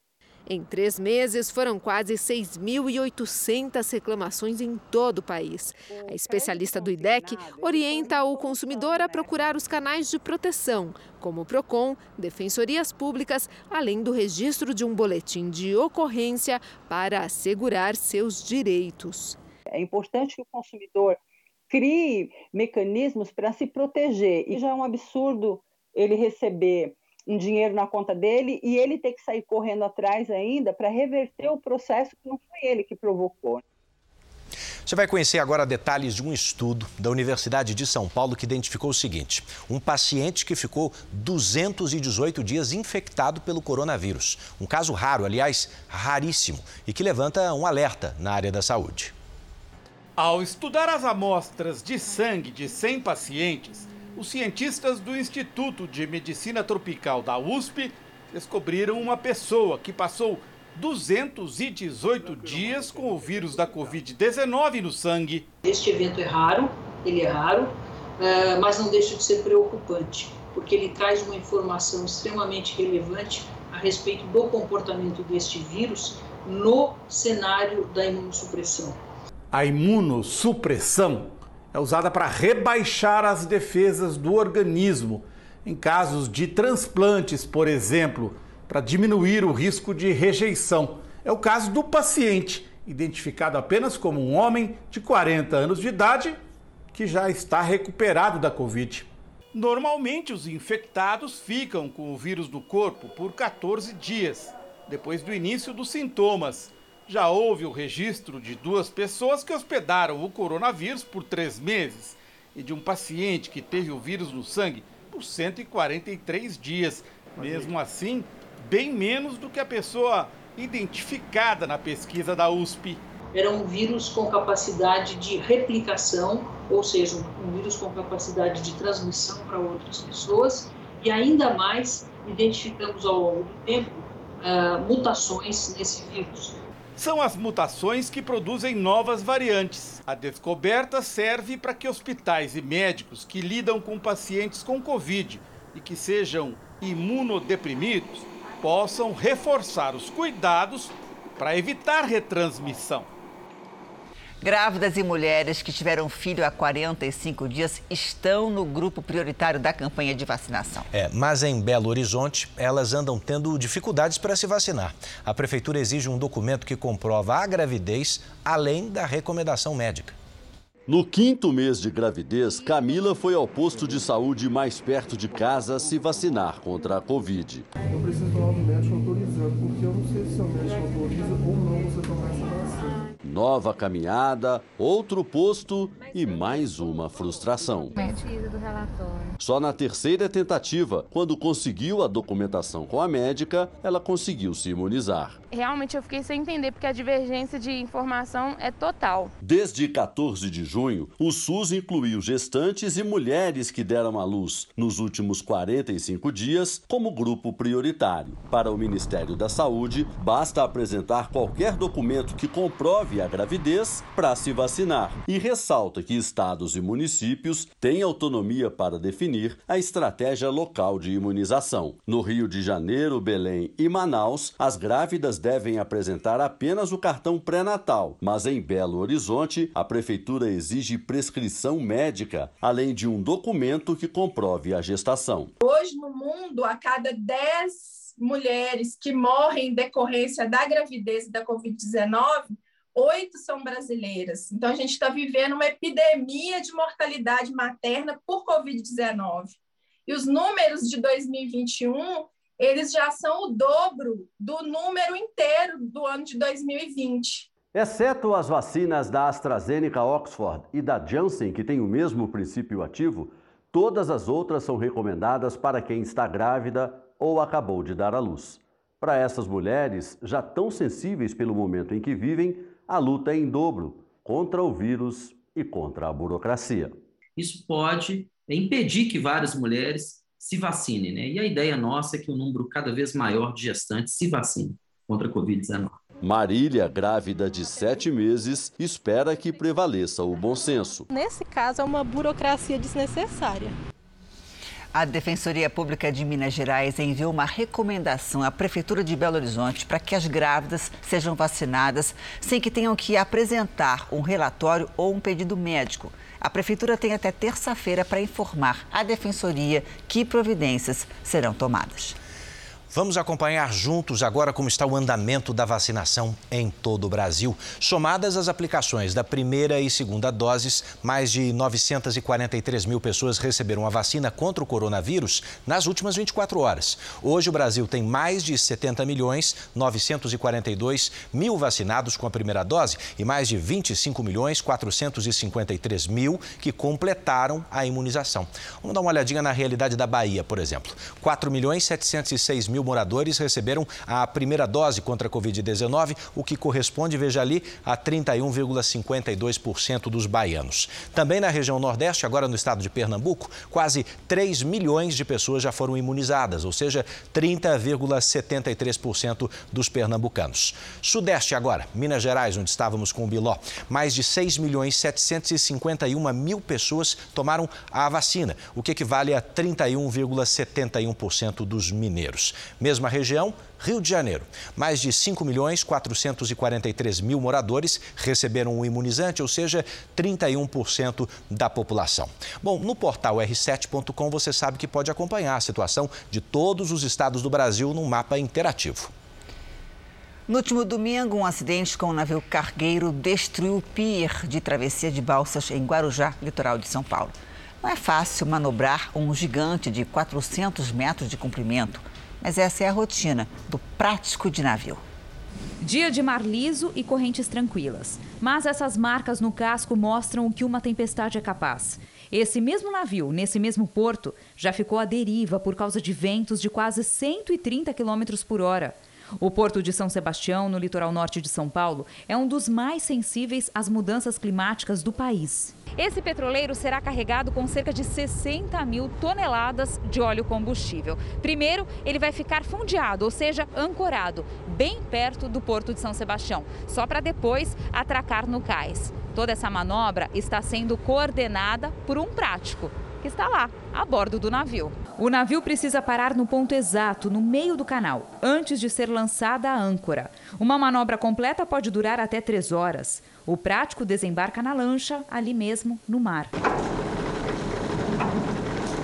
Em três meses, foram quase 6.800 reclamações em todo o país. A especialista do IDEC orienta o consumidor a procurar os canais de proteção, como o PROCON, defensorias públicas, além do registro de um boletim de ocorrência para assegurar seus direitos. É importante que o consumidor crie mecanismos para se proteger. E já é um absurdo ele receber um dinheiro na conta dele e ele ter que sair correndo atrás ainda para reverter o processo que não foi ele que provocou. Você vai conhecer agora detalhes de um estudo da Universidade de São Paulo que identificou o seguinte: um paciente que ficou 218 dias infectado pelo coronavírus. Um caso raro, aliás, raríssimo, e que levanta um alerta na área da saúde. Ao estudar as amostras de sangue de 100 pacientes, os cientistas do Instituto de Medicina Tropical da USP descobriram uma pessoa que passou 218 dias com o vírus da Covid-19 no sangue. Este evento é raro, ele é raro, eh, mas não deixa de ser preocupante, porque ele traz uma informação extremamente relevante a respeito do comportamento deste vírus no cenário da imunossupressão. A imunossupressão é usada para rebaixar as defesas do organismo em casos de transplantes, por exemplo para diminuir o risco de rejeição. É o caso do paciente, identificado apenas como um homem de 40 anos de idade que já está recuperado da Covid. Normalmente, os infectados ficam com o vírus no corpo por 14 dias, depois do início dos sintomas. Já houve o registro de duas pessoas que hospedaram o coronavírus por três meses e de um paciente que teve o vírus no sangue por 143 dias. Mesmo assim, bem menos do que a pessoa identificada na pesquisa da USP. Era um vírus com capacidade de replicação, ou seja, um vírus com capacidade de transmissão para outras pessoas, e ainda mais identificamos ao longo do tempo uh, mutações nesse vírus. São as mutações que produzem novas variantes. A descoberta serve para que hospitais e médicos que lidam com pacientes com Covid e que sejam imunodeprimidos possam reforçar os cuidados para evitar retransmissão. Grávidas e mulheres que tiveram filho há 45 dias estão no grupo prioritário da campanha de vacinação. É, mas em Belo Horizonte, elas andam tendo dificuldades para se vacinar. A prefeitura exige um documento que comprova a gravidez, além da recomendação médica. No quinto mês de gravidez, Camila foi ao posto de saúde mais perto de casa se vacinar contra a Covid. Eu preciso falar do médico autorizando, porque eu não sei se o médico autoriza ou não você tomar essa vacina. Nova caminhada, outro posto e mais uma frustração. Só na terceira tentativa, quando conseguiu a documentação com a médica, ela conseguiu se imunizar. Realmente eu fiquei sem entender porque a divergência de informação é total. Desde 14 de junho, o SUS incluiu gestantes e mulheres que deram à luz nos últimos 45 dias como grupo prioritário. Para o Ministério da Saúde, basta apresentar qualquer documento que comprove a gravidez para se vacinar e ressalta que estados e municípios têm autonomia para definir a estratégia local de imunização. No Rio de Janeiro, Belém e Manaus, as grávidas devem apresentar apenas o cartão pré-natal, mas em Belo Horizonte, a prefeitura exige prescrição médica, além de um documento que comprove a gestação. Hoje no mundo, a cada 10 mulheres que morrem em decorrência da gravidez e da Covid-19, oito são brasileiras. Então, a gente está vivendo uma epidemia de mortalidade materna por Covid-19. E os números de 2021, eles já são o dobro do número inteiro do ano de 2020. Exceto as vacinas da AstraZeneca Oxford e da Janssen, que têm o mesmo princípio ativo, todas as outras são recomendadas para quem está grávida ou acabou de dar à luz. Para essas mulheres, já tão sensíveis pelo momento em que vivem, a luta é em dobro contra o vírus e contra a burocracia. Isso pode impedir que várias mulheres se vacinem, né? E a ideia nossa é que o um número cada vez maior de gestantes se vacine contra a Covid-19. Marília, grávida de sete meses, espera que prevaleça o bom senso. Nesse caso, é uma burocracia desnecessária. A Defensoria Pública de Minas Gerais enviou uma recomendação à Prefeitura de Belo Horizonte para que as grávidas sejam vacinadas sem que tenham que apresentar um relatório ou um pedido médico. A Prefeitura tem até terça-feira para informar à Defensoria que providências serão tomadas. Vamos acompanhar juntos agora como está o andamento da vacinação em todo o Brasil. Somadas as aplicações da primeira e segunda doses, mais de 943 mil pessoas receberam a vacina contra o coronavírus nas últimas 24 horas. Hoje o Brasil tem mais de 70 milhões 942 mil vacinados com a primeira dose e mais de 25 milhões 453 mil que completaram a imunização. Vamos dar uma olhadinha na realidade da Bahia, por exemplo. 4 milhões 706 mil moradores receberam a primeira dose contra a Covid-19, o que corresponde, veja ali, a 31,52% dos baianos. Também na região Nordeste, agora no estado de Pernambuco, quase 3 milhões de pessoas já foram imunizadas, ou seja, 30,73% dos pernambucanos. Sudeste agora, Minas Gerais, onde estávamos com o Biló, mais de 6 milhões 751 mil pessoas tomaram a vacina, o que equivale a 31,71% dos mineiros. Mesma região, Rio de Janeiro. Mais de 5 milhões 443 mil moradores receberam o imunizante, ou seja, 31% da população. Bom, no portal r7.com você sabe que pode acompanhar a situação de todos os estados do Brasil num mapa interativo. No último domingo, um acidente com um navio cargueiro destruiu o pier de travessia de balsas em Guarujá, litoral de São Paulo. Não é fácil manobrar um gigante de 400 metros de comprimento, mas essa é a rotina do prático de navio. Dia de mar liso e correntes tranquilas. Mas essas marcas no casco mostram o que uma tempestade é capaz. Esse mesmo navio, nesse mesmo porto, já ficou à deriva por causa de ventos de quase 130 km por hora. O Porto de São Sebastião, no litoral norte de São Paulo, é um dos mais sensíveis às mudanças climáticas do país. Esse petroleiro será carregado com cerca de 60 mil toneladas de óleo combustível. Primeiro, ele vai ficar fundeado, ou seja, ancorado, bem perto do Porto de São Sebastião, só para depois atracar no cais. Toda essa manobra está sendo coordenada por um prático, que está lá, a bordo do navio. O navio precisa parar no ponto exato, no meio do canal, antes de ser lançada a âncora. Uma manobra completa pode durar até três horas. O prático desembarca na lancha, ali mesmo, no mar.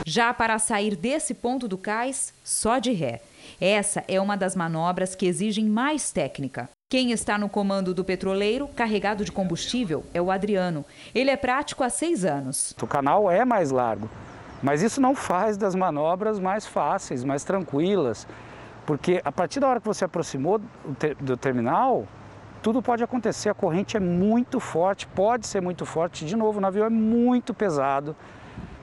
Já para sair desse ponto do cais, só de ré. Essa é uma das manobras que exigem mais técnica. Quem está no comando do petroleiro, carregado de combustível, é o Adriano. Ele é prático há seis anos. O canal é mais largo, mas isso não faz das manobras mais fáceis, mais tranquilas, porque a partir da hora que você aproximou do terminal, tudo pode acontecer. A corrente é muito forte, pode ser muito forte. De novo, o navio é muito pesado,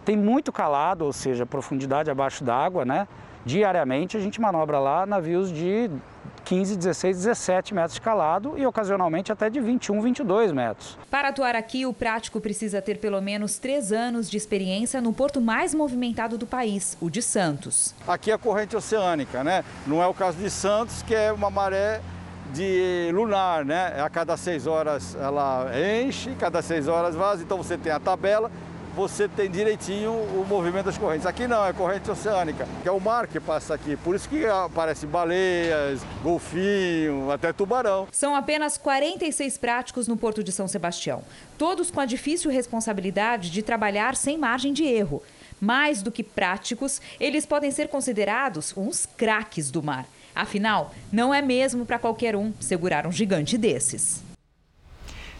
tem muito calado, ou seja, profundidade abaixo d'água, né? Diariamente a gente manobra lá navios de 15, 16, 17 metros de calado e ocasionalmente até de 21, 22 metros. Para atuar aqui, o prático precisa ter pelo menos três anos de experiência no porto mais movimentado do país, o de Santos. Aqui é a corrente oceânica, né? Não é o caso de Santos, que é uma maré de lunar, né? A cada seis horas ela enche, cada seis horas vaza, então você tem a tabela você tem direitinho o movimento das correntes. Aqui não, é corrente oceânica, que é o mar que passa aqui. Por isso que aparecem baleias, golfinho, até tubarão. São apenas 46 práticos no Porto de São Sebastião, todos com a difícil responsabilidade de trabalhar sem margem de erro. Mais do que práticos, eles podem ser considerados uns craques do mar. Afinal, não é mesmo para qualquer um segurar um gigante desses.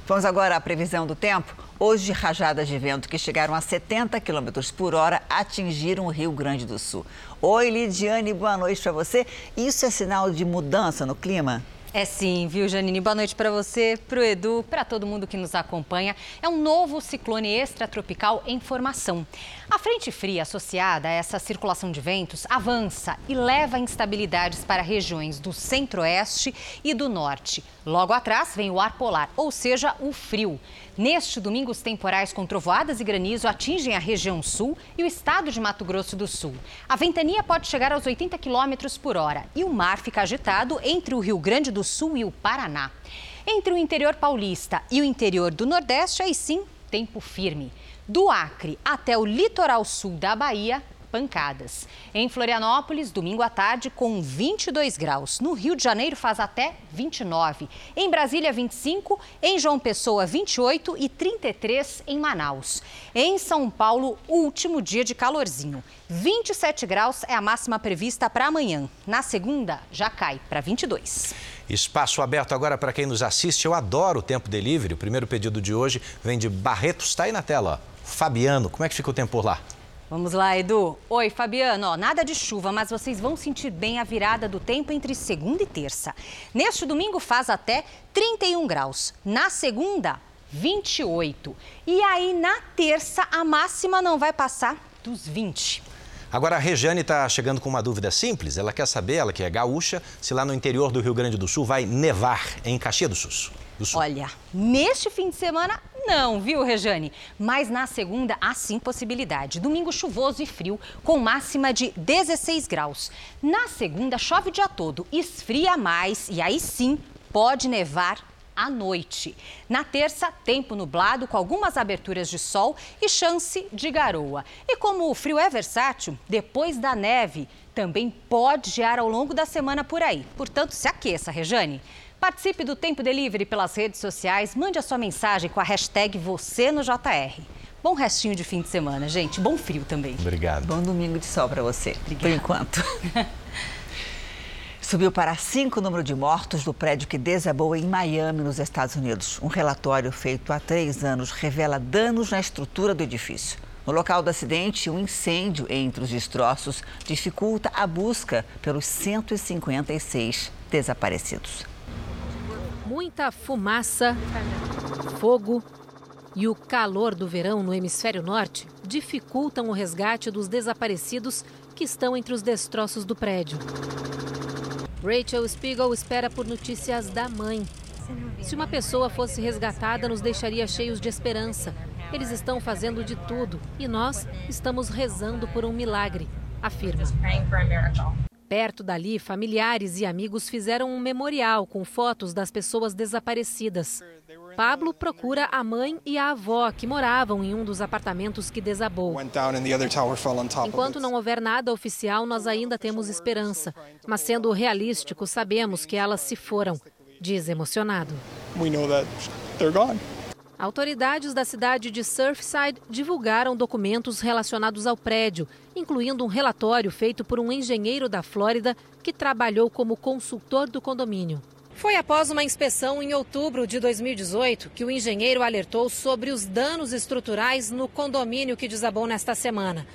Vamos agora à previsão do tempo. Hoje, rajadas de vento que chegaram a 70 km por hora atingiram o Rio Grande do Sul. Oi, Lidiane, boa noite para você. Isso é sinal de mudança no clima? É sim, viu, Janine? Boa noite para você, para o Edu, para todo mundo que nos acompanha. É um novo ciclone extratropical em formação. A frente fria associada a essa circulação de ventos avança e leva instabilidades para regiões do centro-oeste e do norte. Logo atrás vem o ar polar, ou seja, o frio. Neste domingo, os temporais com trovoadas e granizo atingem a região sul e o estado de Mato Grosso do Sul. A ventania pode chegar aos 80 km por hora e o mar fica agitado entre o Rio Grande do Sul e o Paraná. Entre o interior paulista e o interior do Nordeste, aí sim, tempo firme. Do Acre até o litoral sul da Bahia, pancadas. Em Florianópolis, domingo à tarde, com 22 graus. No Rio de Janeiro, faz até 29. Em Brasília, 25. Em João Pessoa, 28. E 33 em Manaus. Em São Paulo, último dia de calorzinho. 27 graus é a máxima prevista para amanhã. Na segunda, já cai para 22. Espaço aberto agora para quem nos assiste. Eu adoro o Tempo Delivery. O primeiro pedido de hoje vem de Barretos. Está aí na tela, ó. Fabiano, como é que fica o tempo por lá? Vamos lá, Edu. Oi, Fabiano. Ó, nada de chuva, mas vocês vão sentir bem a virada do tempo entre segunda e terça. Neste domingo faz até 31 graus. Na segunda, 28. E aí, na terça, a máxima não vai passar dos 20. Agora a Regiane está chegando com uma dúvida simples. Ela quer saber, ela que é gaúcha, se lá no interior do Rio Grande do Sul vai nevar em Caxias do Sul. Do Sul. Olha, neste fim de semana não, viu, Rejane? Mas na segunda há sim possibilidade. Domingo chuvoso e frio, com máxima de 16 graus. Na segunda chove o dia todo, esfria mais e aí sim pode nevar à noite. Na terça, tempo nublado com algumas aberturas de sol e chance de garoa. E como o frio é versátil, depois da neve também pode gear ao longo da semana por aí. Portanto, se aqueça, Rejane. Participe do Tempo Delivery pelas redes sociais, mande a sua mensagem com a hashtag você no JR. Bom restinho de fim de semana, gente. Bom frio também. Obrigado. Bom domingo de sol para você, Obrigada. por enquanto. Subiu para cinco o número de mortos do prédio que desabou em Miami, nos Estados Unidos. Um relatório feito há três anos revela danos na estrutura do edifício. No local do acidente, um incêndio entre os destroços dificulta a busca pelos 156 desaparecidos. Muita fumaça, fogo e o calor do verão no hemisfério norte dificultam o resgate dos desaparecidos que estão entre os destroços do prédio. Rachel Spiegel espera por notícias da mãe. Se uma pessoa fosse resgatada, nos deixaria cheios de esperança. Eles estão fazendo de tudo e nós estamos rezando por um milagre, afirma. Perto dali, familiares e amigos fizeram um memorial com fotos das pessoas desaparecidas. Pablo procura a mãe e a avó que moravam em um dos apartamentos que desabou. Enquanto não houver nada oficial, nós ainda temos esperança. Mas sendo realístico, sabemos que elas se foram, diz emocionado. Autoridades da cidade de Surfside divulgaram documentos relacionados ao prédio, incluindo um relatório feito por um engenheiro da Flórida que trabalhou como consultor do condomínio. Foi após uma inspeção em outubro de 2018 que o engenheiro alertou sobre os danos estruturais no condomínio que desabou nesta semana.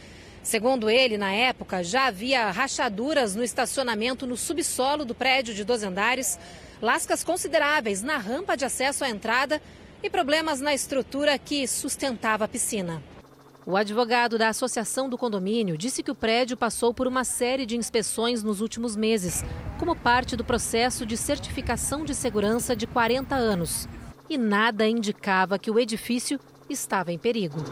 Segundo ele, na época, já havia rachaduras no estacionamento no subsolo do prédio de dois andares, lascas consideráveis na rampa de acesso à entrada e problemas na estrutura que sustentava a piscina. O advogado da Associação do Condomínio disse que o prédio passou por uma série de inspeções nos últimos meses, como parte do processo de certificação de segurança de 40 anos. E nada indicava que o edifício estava em perigo.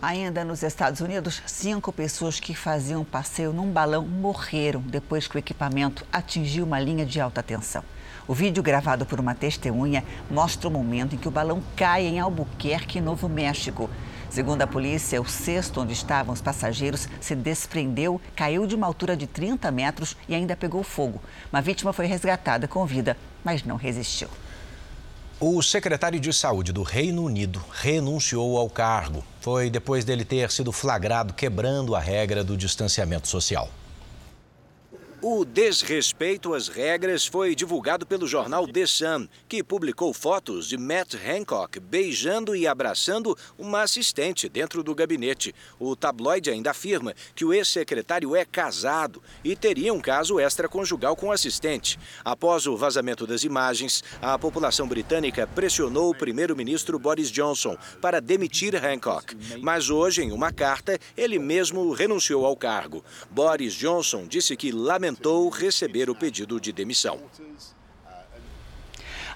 Ainda nos Estados Unidos, cinco pessoas que faziam passeio num balão morreram depois que o equipamento atingiu uma linha de alta tensão. O vídeo gravado por uma testemunha mostra o momento em que o balão cai em Albuquerque, Novo México. Segundo a polícia, o cesto onde estavam os passageiros se desprendeu, caiu de uma altura de 30 metros e ainda pegou fogo. Uma vítima foi resgatada com vida, mas não resistiu. O secretário de Saúde do Reino Unido renunciou ao cargo. Foi depois dele ter sido flagrado quebrando a regra do distanciamento social. O desrespeito às regras foi divulgado pelo jornal The Sun, que publicou fotos de Matt Hancock beijando e abraçando uma assistente dentro do gabinete. O tabloide ainda afirma que o ex-secretário é casado e teria um caso extraconjugal com o assistente. Após o vazamento das imagens, a população britânica pressionou o primeiro-ministro Boris Johnson para demitir Hancock. Mas hoje, em uma carta, ele mesmo renunciou ao cargo. Boris Johnson disse que lamentou tentou receber o pedido de demissão.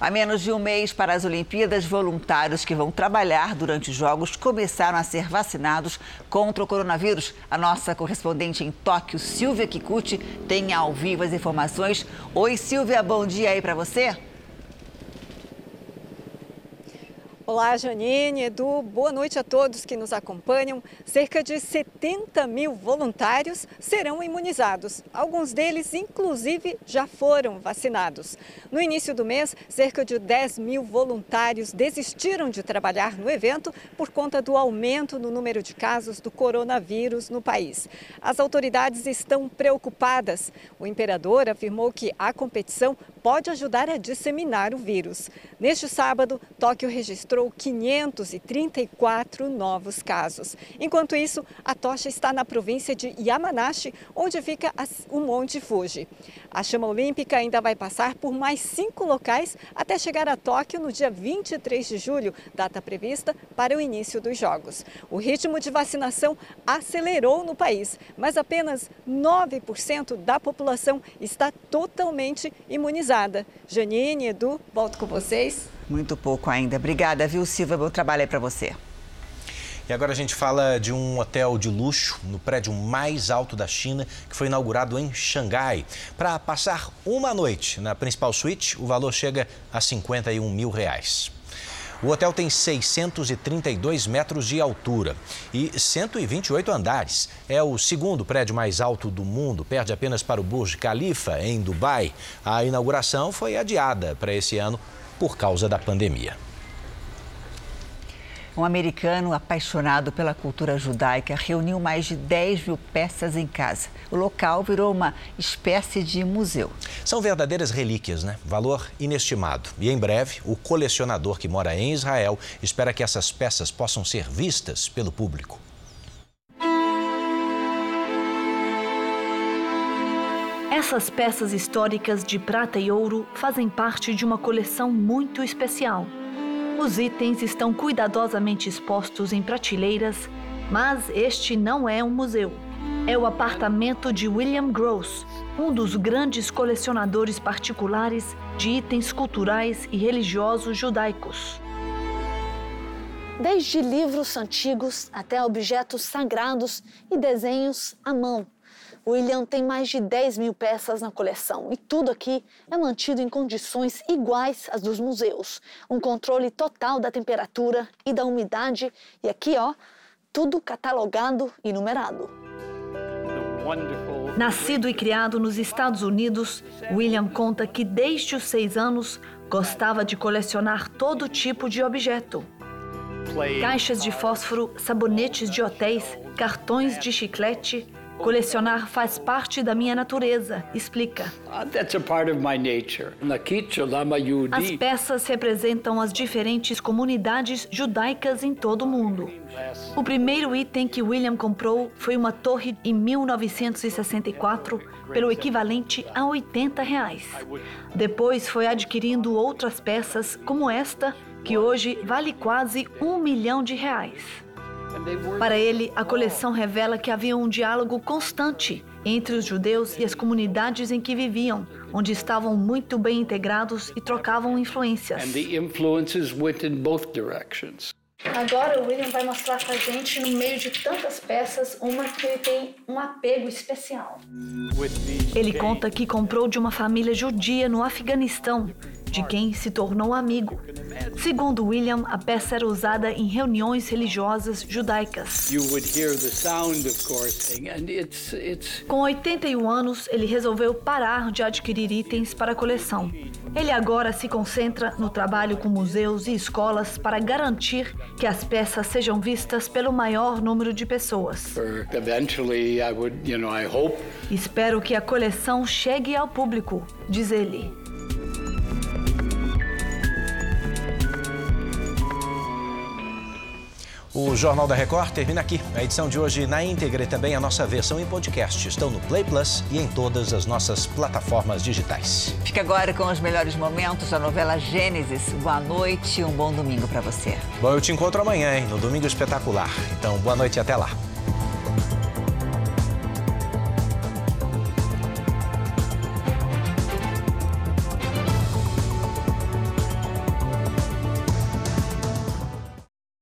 Há menos de um mês para as Olimpíadas, voluntários que vão trabalhar durante os Jogos começaram a ser vacinados contra o coronavírus. A nossa correspondente em Tóquio, Silvia Kikuchi, tem ao vivo as informações. Oi, Silvia, bom dia aí para você. Olá, Janine, Edu, boa noite a todos que nos acompanham. Cerca de 70 mil voluntários serão imunizados. Alguns deles, inclusive, já foram vacinados. No início do mês, cerca de 10 mil voluntários desistiram de trabalhar no evento por conta do aumento no número de casos do coronavírus no país. As autoridades estão preocupadas. O imperador afirmou que a competição pode ajudar a disseminar o vírus. Neste sábado, Tóquio registrou registrou 534 novos casos. Enquanto isso, a tocha está na província de Yamanashi, onde fica o Monte Fuji. A chama olímpica ainda vai passar por mais cinco locais até chegar a Tóquio no dia 23 de julho, data prevista para o início dos Jogos. O ritmo de vacinação acelerou no país, mas apenas 9% da população está totalmente imunizada. Janine, Edu, volto com vocês. Muito pouco ainda. Obrigada, viu, Silva? Bom trabalho aí para você. E agora a gente fala de um hotel de luxo no prédio mais alto da China, que foi inaugurado em Xangai. Para passar uma noite na principal suíte, o valor chega a 51 mil reais. O hotel tem 632 metros de altura e 128 andares. É o segundo prédio mais alto do mundo, perde apenas para o Burj Khalifa, em Dubai. A inauguração foi adiada para esse ano por causa da pandemia. Um americano apaixonado pela cultura judaica reuniu mais de 10 mil peças em casa. O local virou uma espécie de museu. São verdadeiras relíquias, né? Valor inestimado. E em breve, o colecionador que mora em Israel espera que essas peças possam ser vistas pelo público. Essas peças históricas de prata e ouro fazem parte de uma coleção muito especial. Os itens estão cuidadosamente expostos em prateleiras, mas este não é um museu. É o apartamento de William Gross, um dos grandes colecionadores particulares de itens culturais e religiosos judaicos. Desde livros antigos até objetos sagrados e desenhos à mão. William tem mais de 10 mil peças na coleção e tudo aqui é mantido em condições iguais às dos museus. Um controle total da temperatura e da umidade e aqui, ó, tudo catalogado e numerado. Nascido e criado nos Estados Unidos, William conta que desde os seis anos gostava de colecionar todo tipo de objeto. Caixas de fósforo, sabonetes de hotéis, cartões de chiclete, Colecionar faz parte da minha natureza, explica. As peças representam as diferentes comunidades judaicas em todo o mundo. O primeiro item que William comprou foi uma torre em 1964 pelo equivalente a 80 reais. Depois foi adquirindo outras peças como esta, que hoje vale quase um milhão de reais. Para ele, a coleção revela que havia um diálogo constante entre os judeus e as comunidades em que viviam, onde estavam muito bem integrados e trocavam influências. Agora o William vai mostrar pra gente, no meio de tantas peças, uma que tem um apego especial. Ele conta que comprou de uma família judia no Afeganistão de quem se tornou amigo. Segundo William, a peça era usada em reuniões religiosas judaicas. Com 81 anos, ele resolveu parar de adquirir itens para a coleção. Ele agora se concentra no trabalho com museus e escolas para garantir que as peças sejam vistas pelo maior número de pessoas. Espero que a coleção chegue ao público, diz ele. O Jornal da Record termina aqui. A edição de hoje na íntegra e também a nossa versão em podcast estão no Play Plus e em todas as nossas plataformas digitais. Fica agora com os melhores momentos da novela Gênesis. Boa noite e um bom domingo para você. Bom, eu te encontro amanhã, hein, no Domingo Espetacular. Então, boa noite e até lá.